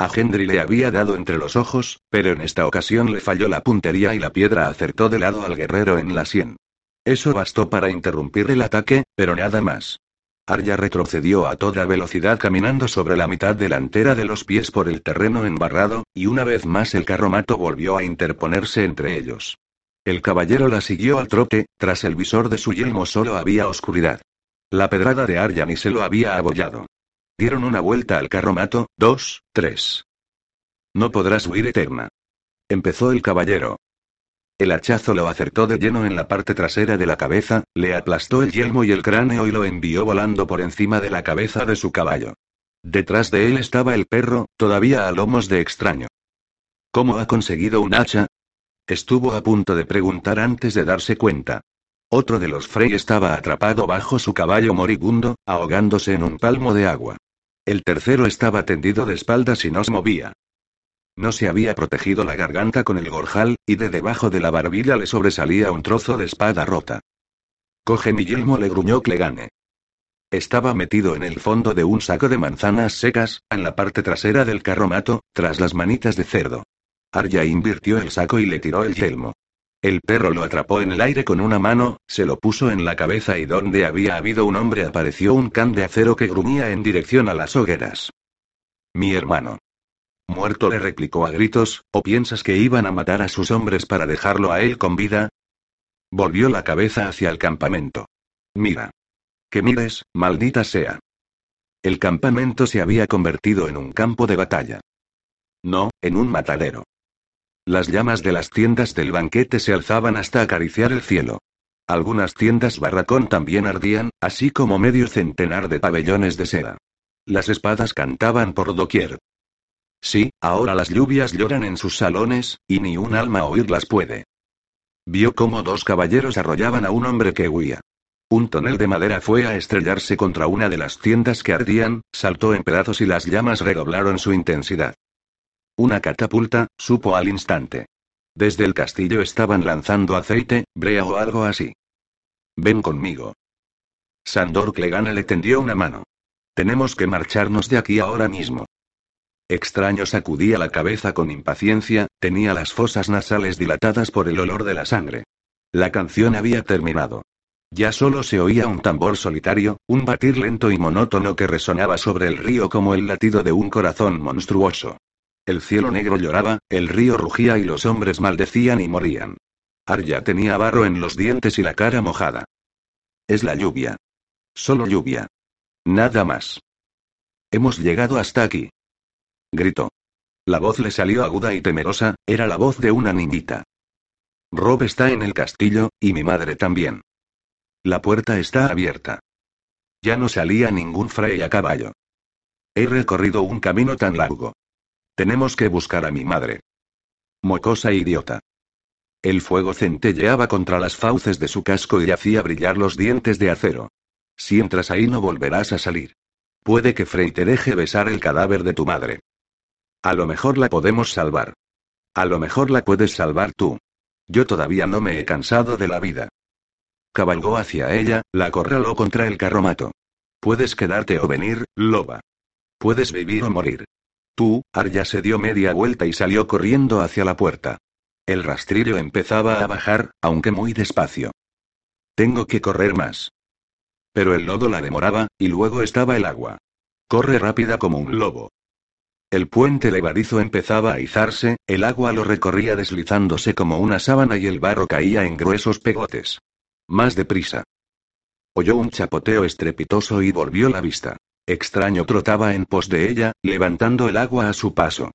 A Hendry le había dado entre los ojos, pero en esta ocasión le falló la puntería y la piedra acertó de lado al guerrero en la sien. Eso bastó para interrumpir el ataque, pero nada más. Arya retrocedió a toda velocidad caminando sobre la mitad delantera de los pies por el terreno embarrado, y una vez más el carromato volvió a interponerse entre ellos. El caballero la siguió al trote, tras el visor de su yelmo solo había oscuridad. La pedrada de Arya ni se lo había abollado. Dieron una vuelta al carromato, dos, tres. No podrás huir eterna. Empezó el caballero. El hachazo lo acertó de lleno en la parte trasera de la cabeza, le aplastó el yelmo y el cráneo y lo envió volando por encima de la cabeza de su caballo. Detrás de él estaba el perro, todavía a lomos de extraño. ¿Cómo ha conseguido un hacha? Estuvo a punto de preguntar antes de darse cuenta. Otro de los Frey estaba atrapado bajo su caballo moribundo, ahogándose en un palmo de agua. El tercero estaba tendido de espaldas y no se movía. No se había protegido la garganta con el gorjal, y de debajo de la barbilla le sobresalía un trozo de espada rota. Coge mi yelmo, le gruñó Clegane. Estaba metido en el fondo de un saco de manzanas secas, en la parte trasera del carromato, tras las manitas de cerdo. Arya invirtió el saco y le tiró el yelmo. El perro lo atrapó en el aire con una mano, se lo puso en la cabeza y donde había habido un hombre apareció un can de acero que gruñía en dirección a las hogueras. Mi hermano. Muerto le replicó a gritos, ¿o piensas que iban a matar a sus hombres para dejarlo a él con vida? Volvió la cabeza hacia el campamento. Mira. Que mires, maldita sea. El campamento se había convertido en un campo de batalla. No, en un matadero. Las llamas de las tiendas del banquete se alzaban hasta acariciar el cielo. Algunas tiendas barracón también ardían, así como medio centenar de pabellones de seda. Las espadas cantaban por doquier. Sí, ahora las lluvias lloran en sus salones, y ni un alma oírlas puede. Vio cómo dos caballeros arrollaban a un hombre que huía. Un tonel de madera fue a estrellarse contra una de las tiendas que ardían, saltó en pedazos y las llamas redoblaron su intensidad. Una catapulta, supo al instante. Desde el castillo estaban lanzando aceite, brea o algo así. Ven conmigo. Sandor Clegane le tendió una mano. Tenemos que marcharnos de aquí ahora mismo. Extraño sacudía la cabeza con impaciencia, tenía las fosas nasales dilatadas por el olor de la sangre. La canción había terminado. Ya solo se oía un tambor solitario, un batir lento y monótono que resonaba sobre el río como el latido de un corazón monstruoso. El cielo negro lloraba, el río rugía y los hombres maldecían y morían. Arya tenía barro en los dientes y la cara mojada. Es la lluvia. Solo lluvia. Nada más. Hemos llegado hasta aquí. Gritó. La voz le salió aguda y temerosa, era la voz de una niñita. Rob está en el castillo, y mi madre también. La puerta está abierta. Ya no salía ningún fray a caballo. He recorrido un camino tan largo. Tenemos que buscar a mi madre. Mocosa idiota. El fuego centelleaba contra las fauces de su casco y hacía brillar los dientes de acero. Si entras ahí no volverás a salir. Puede que Frey te deje besar el cadáver de tu madre. A lo mejor la podemos salvar. A lo mejor la puedes salvar tú. Yo todavía no me he cansado de la vida. Cabalgó hacia ella, la acorraló contra el carromato. Puedes quedarte o venir, loba. Puedes vivir o morir. Tú, Arya se dio media vuelta y salió corriendo hacia la puerta. El rastrillo empezaba a bajar, aunque muy despacio. Tengo que correr más. Pero el lodo la demoraba, y luego estaba el agua. Corre rápida como un lobo. El puente levadizo empezaba a izarse, el agua lo recorría deslizándose como una sábana y el barro caía en gruesos pegotes. Más deprisa. Oyó un chapoteo estrepitoso y volvió la vista. Extraño trotaba en pos de ella, levantando el agua a su paso.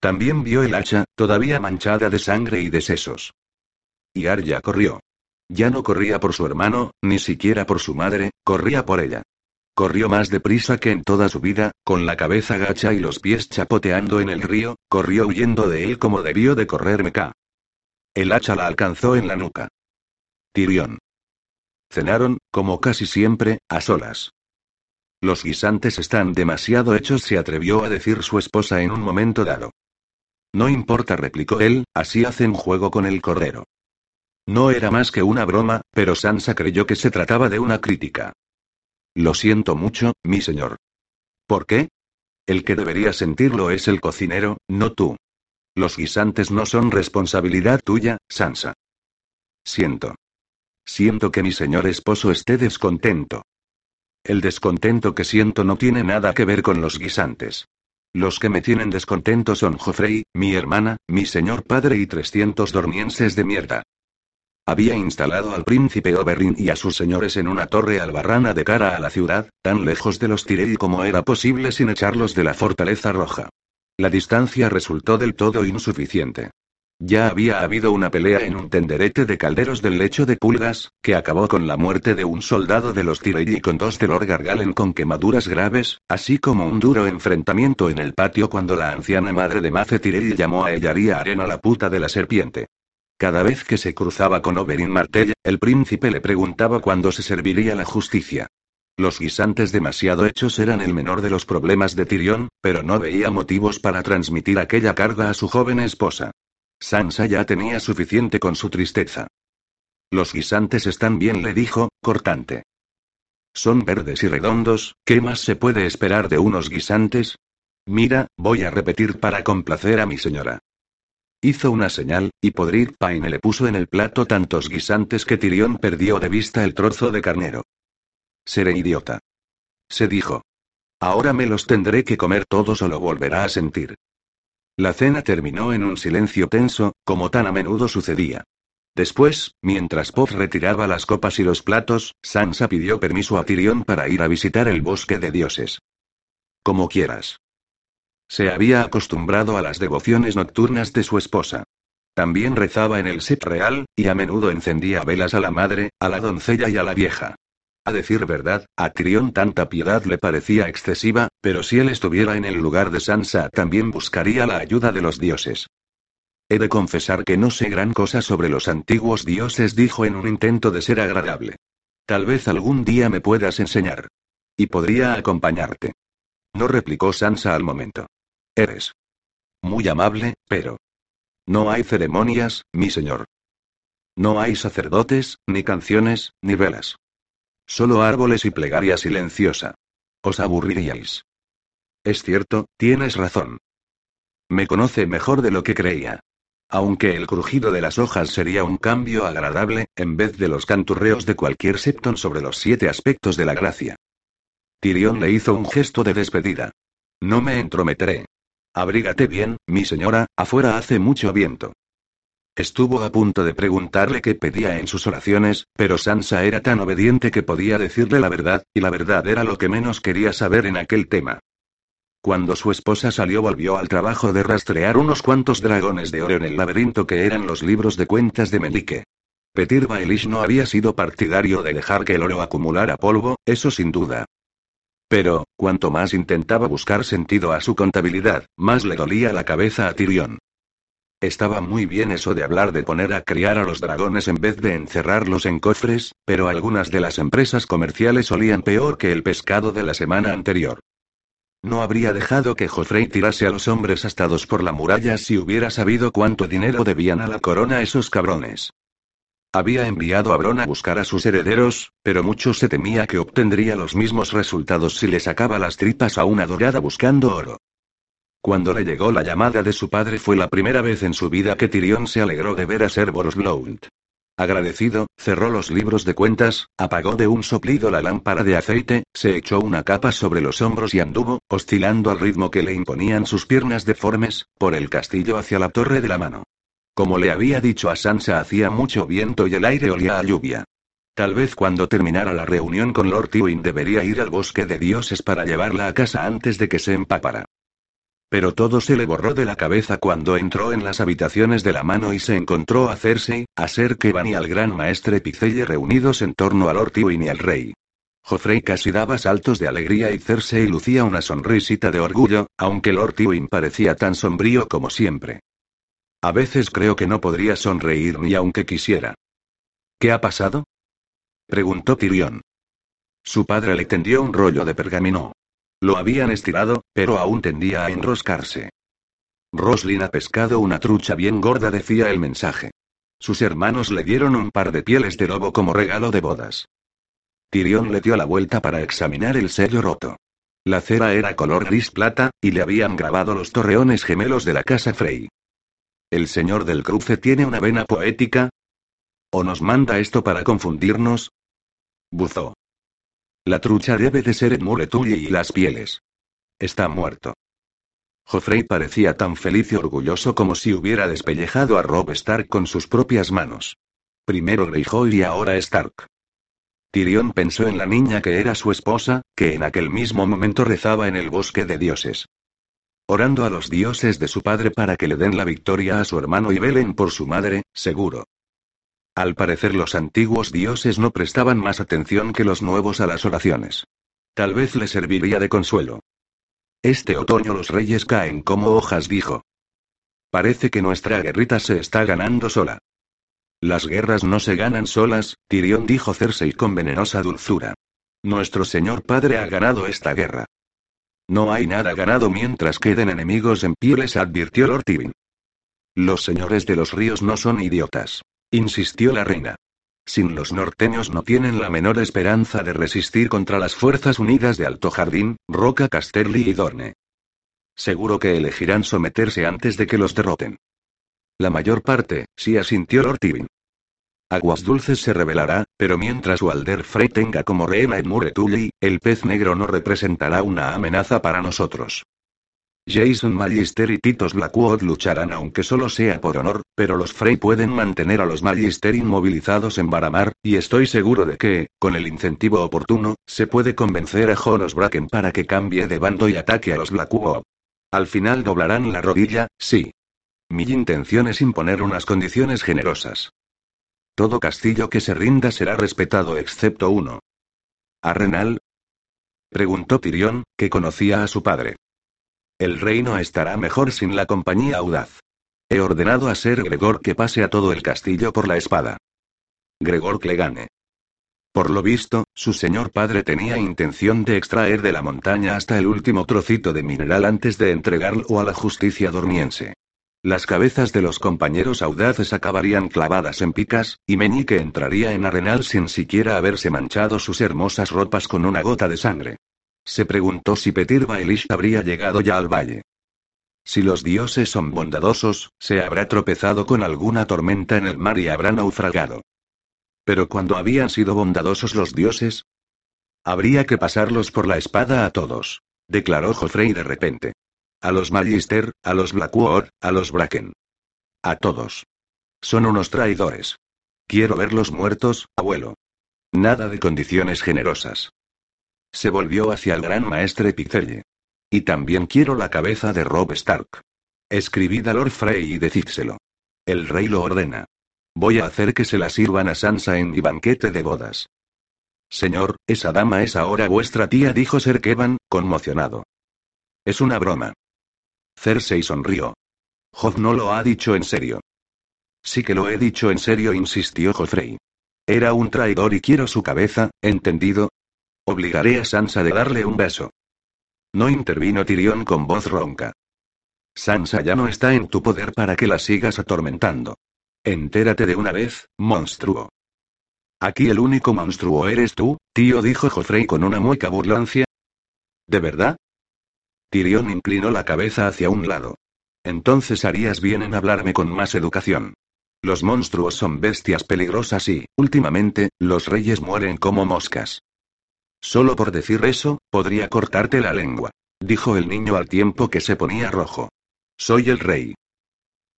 También vio el hacha, todavía manchada de sangre y de sesos. Y Arya corrió. Ya no corría por su hermano, ni siquiera por su madre, corría por ella. Corrió más deprisa que en toda su vida, con la cabeza gacha y los pies chapoteando en el río, corrió huyendo de él como debió de correr Meca. El hacha la alcanzó en la nuca. Tirión. Cenaron, como casi siempre, a solas. Los guisantes están demasiado hechos, se atrevió a decir su esposa en un momento dado. No importa, replicó él, así hacen juego con el cordero. No era más que una broma, pero Sansa creyó que se trataba de una crítica. Lo siento mucho, mi señor. ¿Por qué? El que debería sentirlo es el cocinero, no tú. Los guisantes no son responsabilidad tuya, Sansa. Siento. Siento que mi señor esposo esté descontento. El descontento que siento no tiene nada que ver con los guisantes. Los que me tienen descontento son Joffrey, mi hermana, mi señor padre y 300 dormienses de mierda. Había instalado al príncipe Oberyn y a sus señores en una torre albarrana de cara a la ciudad, tan lejos de los Tyrell como era posible sin echarlos de la fortaleza roja. La distancia resultó del todo insuficiente. Ya había habido una pelea en un tenderete de calderos del lecho de pulgas, que acabó con la muerte de un soldado de los Tyrell y con dos de Lord Gargalen con quemaduras graves, así como un duro enfrentamiento en el patio cuando la anciana madre de Mace Tyrell llamó a Ellaria Arena la puta de la serpiente. Cada vez que se cruzaba con Oberyn Martell, el príncipe le preguntaba cuándo se serviría la justicia. Los guisantes demasiado hechos eran el menor de los problemas de Tyrion, pero no veía motivos para transmitir aquella carga a su joven esposa. Sansa ya tenía suficiente con su tristeza. Los guisantes están bien, le dijo, cortante. Son verdes y redondos, ¿qué más se puede esperar de unos guisantes? Mira, voy a repetir para complacer a mi señora. Hizo una señal, y Podrid Paine le puso en el plato tantos guisantes que Tirión perdió de vista el trozo de carnero. Seré idiota. Se dijo. Ahora me los tendré que comer todos o lo volverá a sentir. La cena terminó en un silencio tenso, como tan a menudo sucedía. Después, mientras Pop retiraba las copas y los platos, Sansa pidió permiso a Tyrion para ir a visitar el bosque de dioses. Como quieras. Se había acostumbrado a las devociones nocturnas de su esposa. También rezaba en el set real, y a menudo encendía velas a la madre, a la doncella y a la vieja. A decir verdad, a Tyrion tanta piedad le parecía excesiva, pero si él estuviera en el lugar de Sansa también buscaría la ayuda de los dioses. He de confesar que no sé gran cosa sobre los antiguos dioses, dijo en un intento de ser agradable. Tal vez algún día me puedas enseñar. Y podría acompañarte. No replicó Sansa al momento. Eres muy amable, pero... No hay ceremonias, mi señor. No hay sacerdotes, ni canciones, ni velas. Solo árboles y plegaria silenciosa. Os aburriríais. Es cierto, tienes razón. Me conoce mejor de lo que creía. Aunque el crujido de las hojas sería un cambio agradable, en vez de los canturreos de cualquier septon sobre los siete aspectos de la gracia. Tyrion le hizo un gesto de despedida. No me entrometeré. Abrígate bien, mi señora, afuera hace mucho viento. Estuvo a punto de preguntarle qué pedía en sus oraciones, pero Sansa era tan obediente que podía decirle la verdad, y la verdad era lo que menos quería saber en aquel tema. Cuando su esposa salió volvió al trabajo de rastrear unos cuantos dragones de oro en el laberinto que eran los libros de cuentas de Melique. Petir Baelish no había sido partidario de dejar que el oro acumulara polvo, eso sin duda. Pero, cuanto más intentaba buscar sentido a su contabilidad, más le dolía la cabeza a Tyrion. Estaba muy bien eso de hablar de poner a criar a los dragones en vez de encerrarlos en cofres, pero algunas de las empresas comerciales olían peor que el pescado de la semana anterior. No habría dejado que Joffrey tirase a los hombres astados por la muralla si hubiera sabido cuánto dinero debían a la corona esos cabrones. Había enviado a Bron a buscar a sus herederos, pero mucho se temía que obtendría los mismos resultados si le sacaba las tripas a una dorada buscando oro. Cuando le llegó la llamada de su padre fue la primera vez en su vida que Tyrion se alegró de ver a Ser Boros Blount. Agradecido, cerró los libros de cuentas, apagó de un soplido la lámpara de aceite, se echó una capa sobre los hombros y anduvo, oscilando al ritmo que le imponían sus piernas deformes, por el castillo hacia la torre de la mano. Como le había dicho a Sansa hacía mucho viento y el aire olía a lluvia. Tal vez cuando terminara la reunión con Lord Tywin debería ir al bosque de dioses para llevarla a casa antes de que se empapara. Pero todo se le borró de la cabeza cuando entró en las habitaciones de la mano y se encontró a Cersei, a Ser Kevan y al gran maestre Picelle reunidos en torno a Lord y al rey. Joffrey casi daba saltos de alegría y Cersei lucía una sonrisita de orgullo, aunque Lord Tywin parecía tan sombrío como siempre. A veces creo que no podría sonreír ni aunque quisiera. ¿Qué ha pasado? preguntó Tyrion. Su padre le tendió un rollo de pergamino. Lo habían estirado, pero aún tendía a enroscarse. Roslin ha pescado una trucha bien gorda, decía el mensaje. Sus hermanos le dieron un par de pieles de lobo como regalo de bodas. Tyrion le dio la vuelta para examinar el sello roto. La cera era color gris plata, y le habían grabado los torreones gemelos de la casa Frey. ¿El señor del cruce tiene una vena poética? ¿O nos manda esto para confundirnos? Buzó. La trucha debe de ser Muretulli y las pieles. Está muerto. Joffrey parecía tan feliz y orgulloso como si hubiera despellejado a Rob Stark con sus propias manos. Primero Greyjoy y ahora Stark. Tyrion pensó en la niña que era su esposa, que en aquel mismo momento rezaba en el bosque de dioses. Orando a los dioses de su padre para que le den la victoria a su hermano y velen por su madre, seguro. Al parecer los antiguos dioses no prestaban más atención que los nuevos a las oraciones. Tal vez le serviría de consuelo. Este otoño los reyes caen como hojas, dijo. Parece que nuestra guerrita se está ganando sola. Las guerras no se ganan solas, Tyrion dijo Cersei con venenosa dulzura. Nuestro señor padre ha ganado esta guerra. No hay nada ganado mientras queden enemigos en pie, les advirtió Lord Tywin. Los señores de los ríos no son idiotas insistió la reina. Sin los norteños no tienen la menor esperanza de resistir contra las fuerzas unidas de Alto Jardín, Roca Casterly y Dorne. Seguro que elegirán someterse antes de que los derroten. La mayor parte, sí asintió Lord Tywin. Aguas Dulces se revelará, pero mientras Walder Frey tenga como reina Edmure Tully, el pez negro no representará una amenaza para nosotros. Jason Magister y Titos Blackwood lucharán aunque solo sea por honor, pero los Frey pueden mantener a los Magister inmovilizados en Baramar, y estoy seguro de que, con el incentivo oportuno, se puede convencer a Jonas Bracken para que cambie de bando y ataque a los Blackwood. Al final doblarán la rodilla, sí. Mi intención es imponer unas condiciones generosas. Todo castillo que se rinda será respetado excepto uno. ¿Arenal? Preguntó Tyrion, que conocía a su padre. El reino estará mejor sin la compañía audaz. He ordenado a Ser Gregor que pase a todo el castillo por la espada. Gregor que. Por lo visto, su señor padre tenía intención de extraer de la montaña hasta el último trocito de mineral antes de entregarlo a la justicia dormiense. Las cabezas de los compañeros audaces acabarían clavadas en picas, y Meñique entraría en Arenal sin siquiera haberse manchado sus hermosas ropas con una gota de sangre. Se preguntó si Petir Baelish habría llegado ya al valle. Si los dioses son bondadosos, se habrá tropezado con alguna tormenta en el mar y habrá naufragado. Pero cuando habían sido bondadosos los dioses, habría que pasarlos por la espada a todos, declaró Joffrey de repente. A los Magister, a los Blackwood, a los Bracken. A todos. Son unos traidores. Quiero verlos muertos, abuelo. Nada de condiciones generosas. Se volvió hacia el gran maestre Picelle. Y también quiero la cabeza de Rob Stark. Escribid a Lord Frey y decídselo. El rey lo ordena. Voy a hacer que se la sirvan a Sansa en mi banquete de bodas. Señor, esa dama es ahora vuestra tía, dijo Ser Kevan, conmocionado. Es una broma. Cersei sonrió. Joff no lo ha dicho en serio. Sí que lo he dicho en serio, insistió Joffrey. Era un traidor y quiero su cabeza, ¿entendido? Obligaré a Sansa de darle un beso. No intervino Tyrion con voz ronca. Sansa ya no está en tu poder para que la sigas atormentando. Entérate de una vez, monstruo. Aquí el único monstruo eres tú, tío, dijo Joffrey con una mueca burlancia. ¿De verdad? Tyrion inclinó la cabeza hacia un lado. Entonces harías bien en hablarme con más educación. Los monstruos son bestias peligrosas y, últimamente, los reyes mueren como moscas. Solo por decir eso, podría cortarte la lengua. Dijo el niño al tiempo que se ponía rojo. Soy el rey.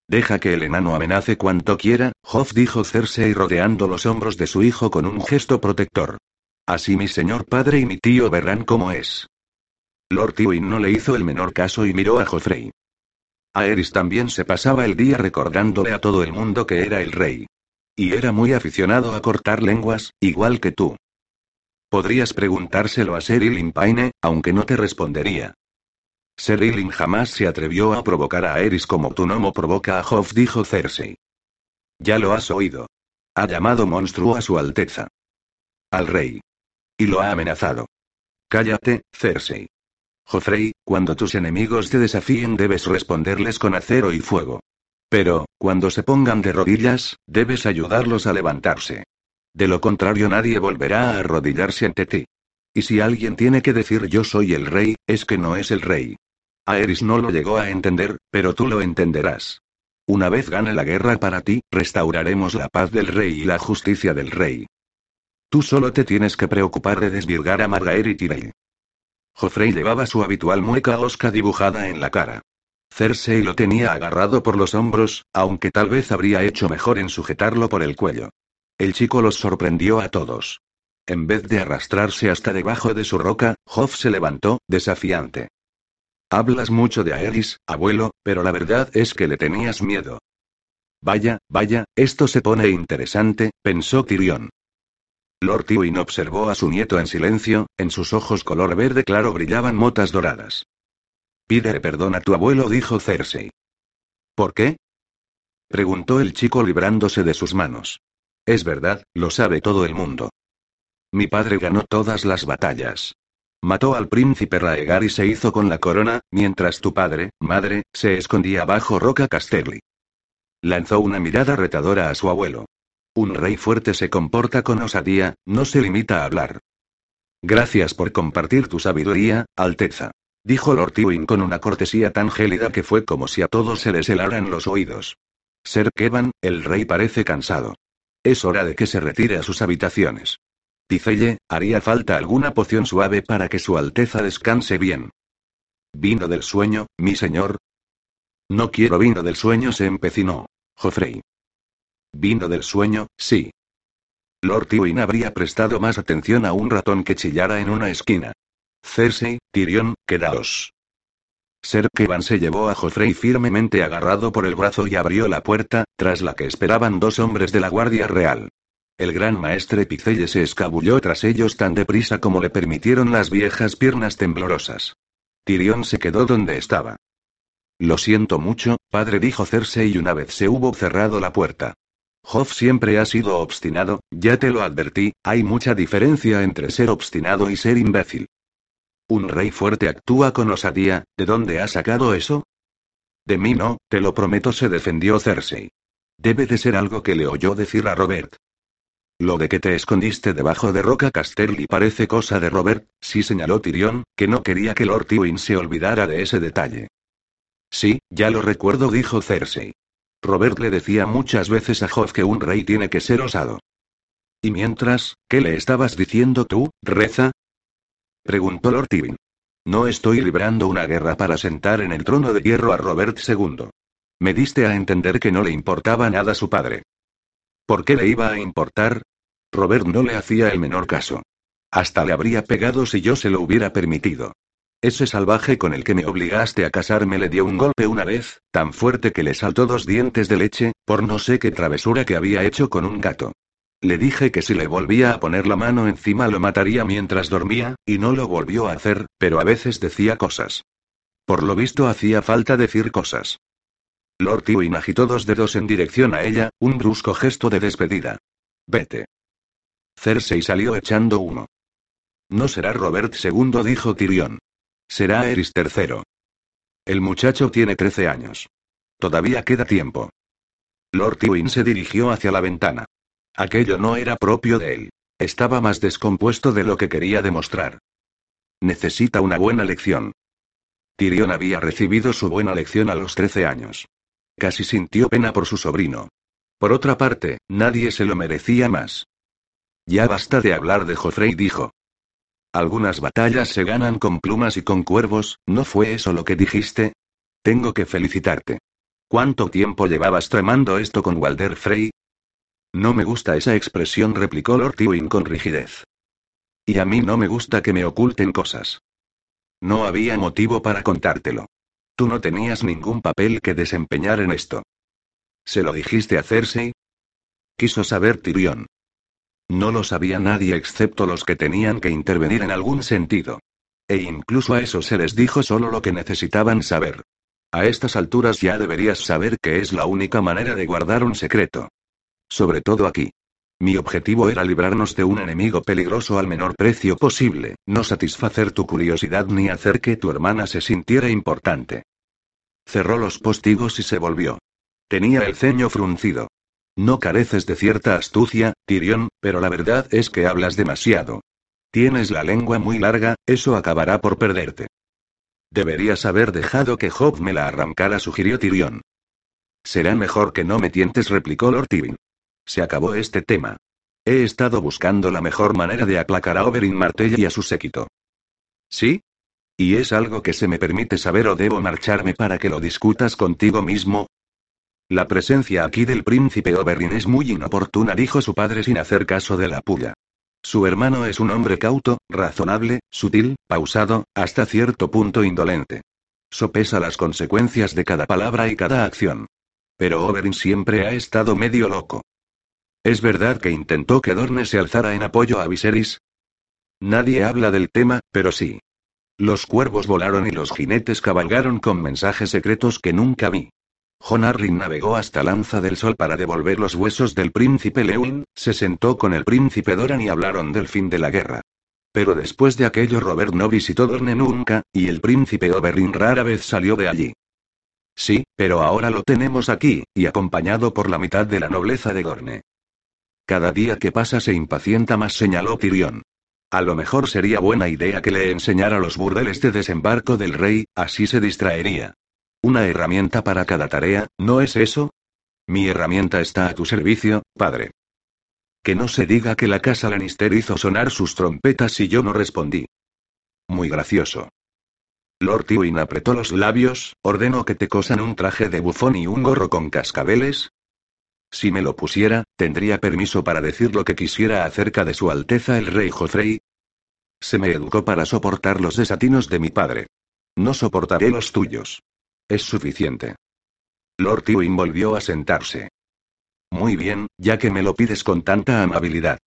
Deja que el enano amenace cuanto quiera, Hoff dijo Cersei rodeando los hombros de su hijo con un gesto protector. Así mi señor padre y mi tío verán cómo es. Lord Tywin no le hizo el menor caso y miró a Joffrey. Aerys también se pasaba el día recordándole a todo el mundo que era el rey. Y era muy aficionado a cortar lenguas, igual que tú. Podrías preguntárselo a Ser Paine, aunque no te respondería. Ser jamás se atrevió a provocar a Aerys como tu gnomo provoca a Hoff, dijo Cersei. Ya lo has oído. Ha llamado monstruo a su alteza. Al rey. Y lo ha amenazado. Cállate, Cersei. Joffrey, cuando tus enemigos te desafíen debes responderles con acero y fuego. Pero, cuando se pongan de rodillas, debes ayudarlos a levantarse. De lo contrario nadie volverá a arrodillarse ante ti. Y si alguien tiene que decir yo soy el rey, es que no es el rey. Aerys no lo llegó a entender, pero tú lo entenderás. Una vez gane la guerra para ti, restauraremos la paz del rey y la justicia del rey. Tú solo te tienes que preocupar de desvirgar a Margaer y Tyrell. Joffrey llevaba su habitual mueca osca dibujada en la cara. Cersei lo tenía agarrado por los hombros, aunque tal vez habría hecho mejor en sujetarlo por el cuello. El chico los sorprendió a todos. En vez de arrastrarse hasta debajo de su roca, Hoff se levantó, desafiante. Hablas mucho de Aerys, abuelo, pero la verdad es que le tenías miedo. Vaya, vaya, esto se pone interesante, pensó Tyrion. Lord Tywin observó a su nieto en silencio, en sus ojos color verde claro brillaban motas doradas. Pide perdón a tu abuelo, dijo Cersei. ¿Por qué? preguntó el chico librándose de sus manos. Es verdad, lo sabe todo el mundo. Mi padre ganó todas las batallas. Mató al príncipe Raegar y se hizo con la corona, mientras tu padre, madre, se escondía bajo Roca Casterly. Lanzó una mirada retadora a su abuelo. Un rey fuerte se comporta con osadía, no se limita a hablar. Gracias por compartir tu sabiduría, Alteza. Dijo Lord Tywin con una cortesía tan gélida que fue como si a todos se les helaran los oídos. Ser Kevan, el rey parece cansado. Es hora de que se retire a sus habitaciones. Ticelle, haría falta alguna poción suave para que Su Alteza descanse bien. ¿Vino del sueño, mi señor? No quiero vino del sueño, se empecinó. Joffrey. Vino del sueño, sí. Lord Tywin habría prestado más atención a un ratón que chillara en una esquina. Cersei, Tyrion, quedaos. Ser se llevó a Joffrey firmemente agarrado por el brazo y abrió la puerta, tras la que esperaban dos hombres de la Guardia Real. El gran maestre Picelle se escabulló tras ellos tan deprisa como le permitieron las viejas piernas temblorosas. Tyrion se quedó donde estaba. Lo siento mucho, padre, dijo Cersei una vez se hubo cerrado la puerta. Hoff siempre ha sido obstinado, ya te lo advertí, hay mucha diferencia entre ser obstinado y ser imbécil. Un rey fuerte actúa con osadía, ¿de dónde ha sacado eso? De mí no, te lo prometo, se defendió Cersei. Debe de ser algo que le oyó decir a Robert. Lo de que te escondiste debajo de Roca Casterly parece cosa de Robert, sí señaló Tyrion, que no quería que Lord Tywin se olvidara de ese detalle. Sí, ya lo recuerdo, dijo Cersei. Robert le decía muchas veces a Joff que un rey tiene que ser osado. ¿Y mientras, qué le estabas diciendo tú, Reza? Preguntó Lord Tywin. No estoy librando una guerra para sentar en el trono de hierro a Robert II. Me diste a entender que no le importaba nada su padre. ¿Por qué le iba a importar? Robert no le hacía el menor caso. Hasta le habría pegado si yo se lo hubiera permitido. Ese salvaje con el que me obligaste a casarme le dio un golpe una vez, tan fuerte que le saltó dos dientes de leche, por no sé qué travesura que había hecho con un gato. Le dije que si le volvía a poner la mano encima lo mataría mientras dormía, y no lo volvió a hacer, pero a veces decía cosas. Por lo visto hacía falta decir cosas. Lord Tywin agitó dos dedos en dirección a ella, un brusco gesto de despedida. Vete. Cersei salió echando humo. No será Robert II, dijo Tyrion. Será Eris III. El muchacho tiene 13 años. Todavía queda tiempo. Lord Tywin se dirigió hacia la ventana. Aquello no era propio de él. Estaba más descompuesto de lo que quería demostrar. Necesita una buena lección. Tyrion había recibido su buena lección a los 13 años. Casi sintió pena por su sobrino. Por otra parte, nadie se lo merecía más. Ya basta de hablar de Joffrey, dijo. Algunas batallas se ganan con plumas y con cuervos, ¿no fue eso lo que dijiste? Tengo que felicitarte. ¿Cuánto tiempo llevabas tramando esto con Walder Frey? No me gusta esa expresión, replicó Lord con rigidez. Y a mí no me gusta que me oculten cosas. No había motivo para contártelo. Tú no tenías ningún papel que desempeñar en esto. ¿Se lo dijiste a Cersei? Quiso saber Tyrion. No lo sabía nadie excepto los que tenían que intervenir en algún sentido. E incluso a esos se les dijo solo lo que necesitaban saber. A estas alturas ya deberías saber que es la única manera de guardar un secreto. Sobre todo aquí. Mi objetivo era librarnos de un enemigo peligroso al menor precio posible, no satisfacer tu curiosidad ni hacer que tu hermana se sintiera importante. Cerró los postigos y se volvió. Tenía el ceño fruncido. No careces de cierta astucia, Tyrion, pero la verdad es que hablas demasiado. Tienes la lengua muy larga, eso acabará por perderte. Deberías haber dejado que Job me la arrancara, sugirió Tyrion. Será mejor que no me tientes, replicó Lord. Se acabó este tema. He estado buscando la mejor manera de aplacar a Oberyn Martell y a su séquito. ¿Sí? ¿Y es algo que se me permite saber o debo marcharme para que lo discutas contigo mismo? La presencia aquí del príncipe Oberyn es muy inoportuna, dijo su padre sin hacer caso de la puya. Su hermano es un hombre cauto, razonable, sutil, pausado, hasta cierto punto indolente. Sopesa las consecuencias de cada palabra y cada acción. Pero Oberyn siempre ha estado medio loco. ¿Es verdad que intentó que Dorne se alzara en apoyo a Viserys? Nadie habla del tema, pero sí. Los cuervos volaron y los jinetes cabalgaron con mensajes secretos que nunca vi. Jon Arryn navegó hasta Lanza del Sol para devolver los huesos del príncipe Lewin, se sentó con el príncipe Doran y hablaron del fin de la guerra. Pero después de aquello Robert no visitó Dorne nunca, y el príncipe Oberyn rara vez salió de allí. Sí, pero ahora lo tenemos aquí, y acompañado por la mitad de la nobleza de Dorne. Cada día que pasa se impacienta más, señaló Tyrion. A lo mejor sería buena idea que le enseñara los burdeles de desembarco del rey, así se distraería. Una herramienta para cada tarea, ¿no es eso? Mi herramienta está a tu servicio, padre. Que no se diga que la casa Lannister hizo sonar sus trompetas y yo no respondí. Muy gracioso. Lord Tywin apretó los labios, ordeno que te cosan un traje de bufón y un gorro con cascabeles. Si me lo pusiera, tendría permiso para decir lo que quisiera acerca de su Alteza el Rey Joffrey. Se me educó para soportar los desatinos de mi padre. No soportaré los tuyos. Es suficiente. Lord Tywin volvió a sentarse. Muy bien, ya que me lo pides con tanta amabilidad.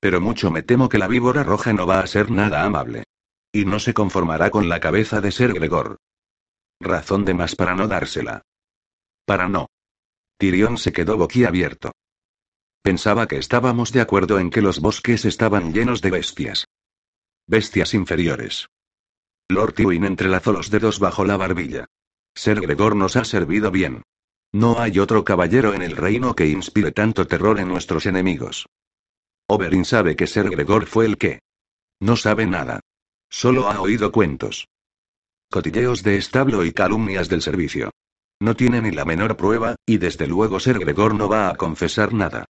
Pero mucho me temo que la víbora roja no va a ser nada amable. Y no se conformará con la cabeza de Ser Gregor. Razón de más para no dársela. Para no. Tyrion se quedó boquiabierto. Pensaba que estábamos de acuerdo en que los bosques estaban llenos de bestias. Bestias inferiores. Lord Tywin entrelazó los dedos bajo la barbilla. Ser Gregor nos ha servido bien. No hay otro caballero en el reino que inspire tanto terror en nuestros enemigos. Oberyn sabe que Ser Gregor fue el que. No sabe nada. Solo ha oído cuentos. cotilleos de establo y calumnias del servicio. No tiene ni la menor prueba, y desde luego Ser Gregor no va a confesar nada.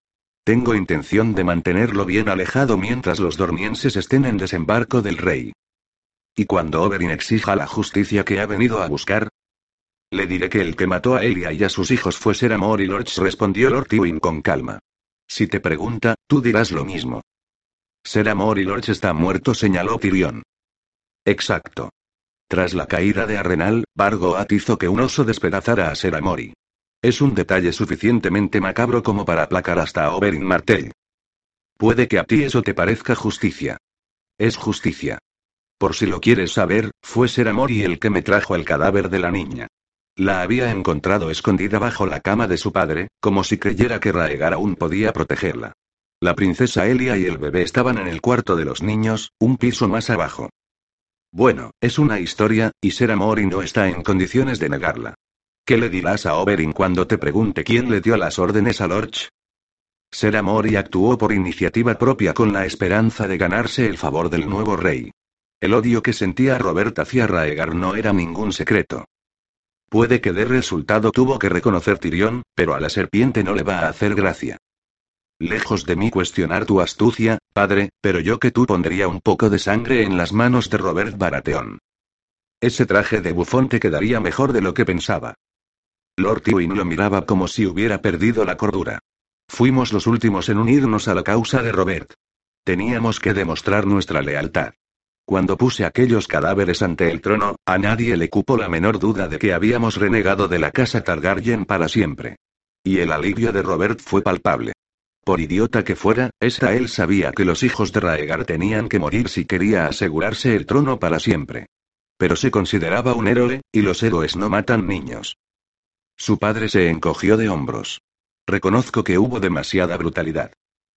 Tengo intención de mantenerlo bien alejado mientras los dormienses estén en desembarco del rey. ¿Y cuando Oberyn exija la justicia que ha venido a buscar? Le diré que el que mató a Elia y a sus hijos fue Ser Amor y Lorch, respondió Lord Tywin con calma. Si te pregunta, tú dirás lo mismo. Ser Amor y Lorch está muerto, señaló Tyrion. Exacto. Tras la caída de Arrenal, Bargoat hizo que un oso despedazara a Ser Amori. Es un detalle suficientemente macabro como para aplacar hasta a Oberyn Martell. Puede que a ti eso te parezca justicia. Es justicia. Por si lo quieres saber, fue Ser Amori el que me trajo el cadáver de la niña. La había encontrado escondida bajo la cama de su padre, como si creyera que Raegar aún podía protegerla. La princesa Elia y el bebé estaban en el cuarto de los niños, un piso más abajo. Bueno, es una historia, y Ser Amor y no está en condiciones de negarla. ¿Qué le dirás a Oberyn cuando te pregunte quién le dio las órdenes a Lorch? Ser Amor y actuó por iniciativa propia con la esperanza de ganarse el favor del nuevo rey. El odio que sentía Robert hacia Raegar no era ningún secreto. Puede que de resultado tuvo que reconocer Tyrion, pero a la serpiente no le va a hacer gracia. Lejos de mí cuestionar tu astucia, padre, pero yo que tú pondría un poco de sangre en las manos de Robert Baratheon. Ese traje de bufón te quedaría mejor de lo que pensaba. Lord Tywin lo miraba como si hubiera perdido la cordura. Fuimos los últimos en unirnos a la causa de Robert. Teníamos que demostrar nuestra lealtad. Cuando puse aquellos cadáveres ante el trono, a nadie le cupo la menor duda de que habíamos renegado de la casa Targaryen para siempre. Y el alivio de Robert fue palpable. Por idiota que fuera, esta él sabía que los hijos de Raegar tenían que morir si quería asegurarse el trono para siempre. Pero se consideraba un héroe, y los héroes no matan niños. Su padre se encogió de hombros. Reconozco que hubo demasiada brutalidad.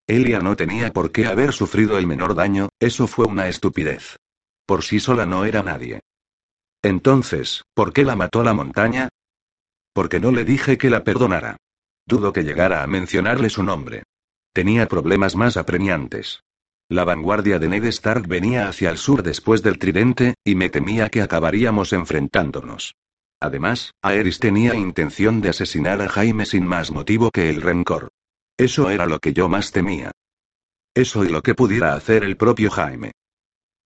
Elia no tenía por qué haber sufrido el menor daño, eso fue una estupidez. Por sí sola no era nadie. Entonces, ¿por qué la mató la montaña? Porque no le dije que la perdonara. Dudo que llegara a mencionarle su nombre. Tenía problemas más apremiantes. La vanguardia de Ned Stark venía hacia el sur después del tridente, y me temía que acabaríamos enfrentándonos. Además, Aerys tenía intención de asesinar a Jaime sin más motivo que el rencor. Eso era lo que yo más temía. Eso y lo que pudiera hacer el propio Jaime.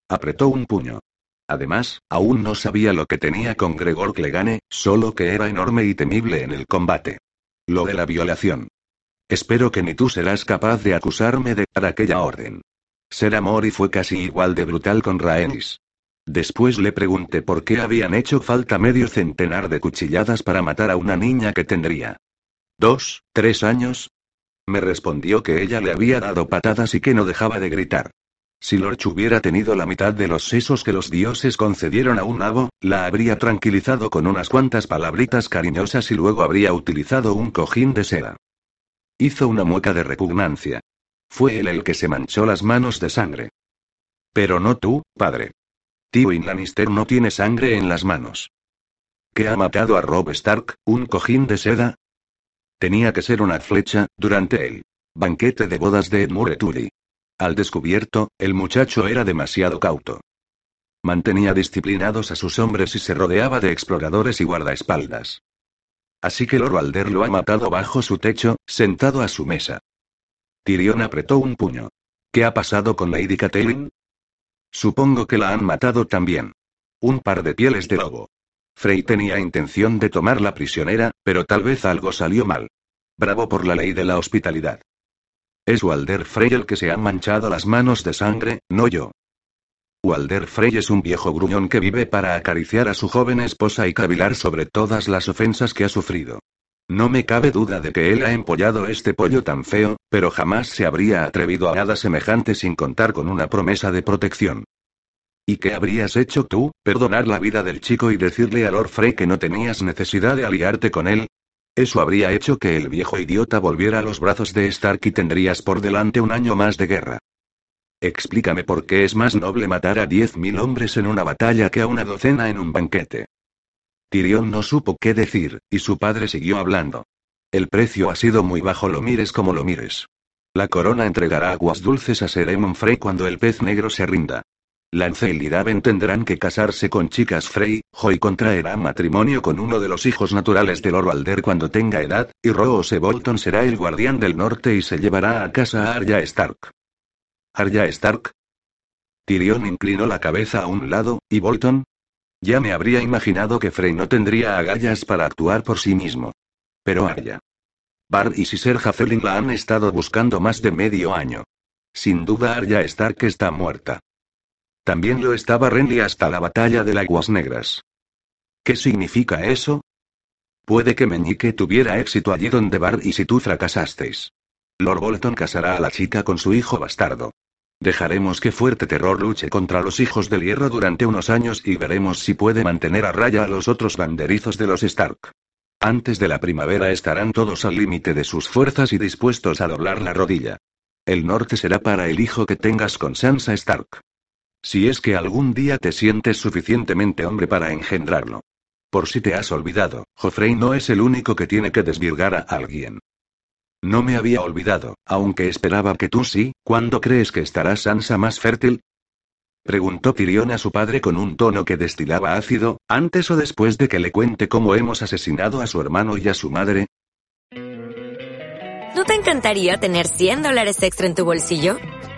Apretó un puño. Además, aún no sabía lo que tenía con Gregor Clegane, solo que era enorme y temible en el combate. Lo de la violación. Espero que ni tú serás capaz de acusarme de dar aquella orden. Ser Amor y fue casi igual de brutal con Rhaenys. Después le pregunté por qué habían hecho falta medio centenar de cuchilladas para matar a una niña que tendría dos, tres años. Me respondió que ella le había dado patadas y que no dejaba de gritar. Si Lorch hubiera tenido la mitad de los sesos que los dioses concedieron a un nabo, la habría tranquilizado con unas cuantas palabritas cariñosas y luego habría utilizado un cojín de seda. Hizo una mueca de repugnancia. Fue él el que se manchó las manos de sangre. Pero no tú, padre. Tywin Lannister no tiene sangre en las manos. ¿Qué ha matado a Rob Stark, un cojín de seda? Tenía que ser una flecha, durante el banquete de bodas de Edmure Tully. Al descubierto, el muchacho era demasiado cauto. Mantenía disciplinados a sus hombres y se rodeaba de exploradores y guardaespaldas. Así que Lord Alder lo ha matado bajo su techo, sentado a su mesa. Tyrion apretó un puño. ¿Qué ha pasado con Lady Catelyn? Supongo que la han matado también. Un par de pieles de lobo. Frey tenía intención de tomarla prisionera, pero tal vez algo salió mal. Bravo por la ley de la hospitalidad. Es Walder Frey el que se ha manchado las manos de sangre, no yo. Walder Frey es un viejo gruñón que vive para acariciar a su joven esposa y cavilar sobre todas las ofensas que ha sufrido. No me cabe duda de que él ha empollado este pollo tan feo, pero jamás se habría atrevido a nada semejante sin contar con una promesa de protección. ¿Y qué habrías hecho tú? ¿Perdonar la vida del chico y decirle a Lord Frey que no tenías necesidad de aliarte con él? Eso habría hecho que el viejo idiota volviera a los brazos de Stark y tendrías por delante un año más de guerra. Explícame por qué es más noble matar a diez mil hombres en una batalla que a una docena en un banquete. Tyrion no supo qué decir, y su padre siguió hablando. El precio ha sido muy bajo, lo mires como lo mires. La corona entregará aguas dulces a Ser Frey cuando el pez negro se rinda. Lance y Liraven tendrán que casarse con chicas Frey, Joy contraerá matrimonio con uno de los hijos naturales de Lord Valder cuando tenga edad, y Rose Bolton será el guardián del norte y se llevará a casa a Arya Stark. ¿Arya Stark? Tyrion inclinó la cabeza a un lado, ¿y Bolton? Ya me habría imaginado que Frey no tendría agallas para actuar por sí mismo. Pero Arya. Bar y Siser Hafelin la han estado buscando más de medio año. Sin duda Arya Stark está muerta. También lo estaba Renly hasta la batalla de Aguas Negras. ¿Qué significa eso? Puede que Meñique tuviera éxito allí donde Bar y si tú fracasasteis. Lord Bolton casará a la chica con su hijo bastardo. Dejaremos que Fuerte Terror luche contra los hijos del hierro durante unos años y veremos si puede mantener a raya a los otros banderizos de los Stark. Antes de la primavera estarán todos al límite de sus fuerzas y dispuestos a doblar la rodilla. El norte será para el hijo que tengas con Sansa Stark. Si es que algún día te sientes suficientemente hombre para engendrarlo. Por si te has olvidado, Joffrey no es el único que tiene que desvirgar a alguien. No me había olvidado, aunque esperaba que tú sí, ¿cuándo crees que estará Sansa más fértil? Preguntó Tyrion a su padre con un tono que destilaba ácido, antes o después de que le cuente cómo hemos asesinado a su hermano y a su madre. ¿No te encantaría tener 100 dólares extra en tu bolsillo?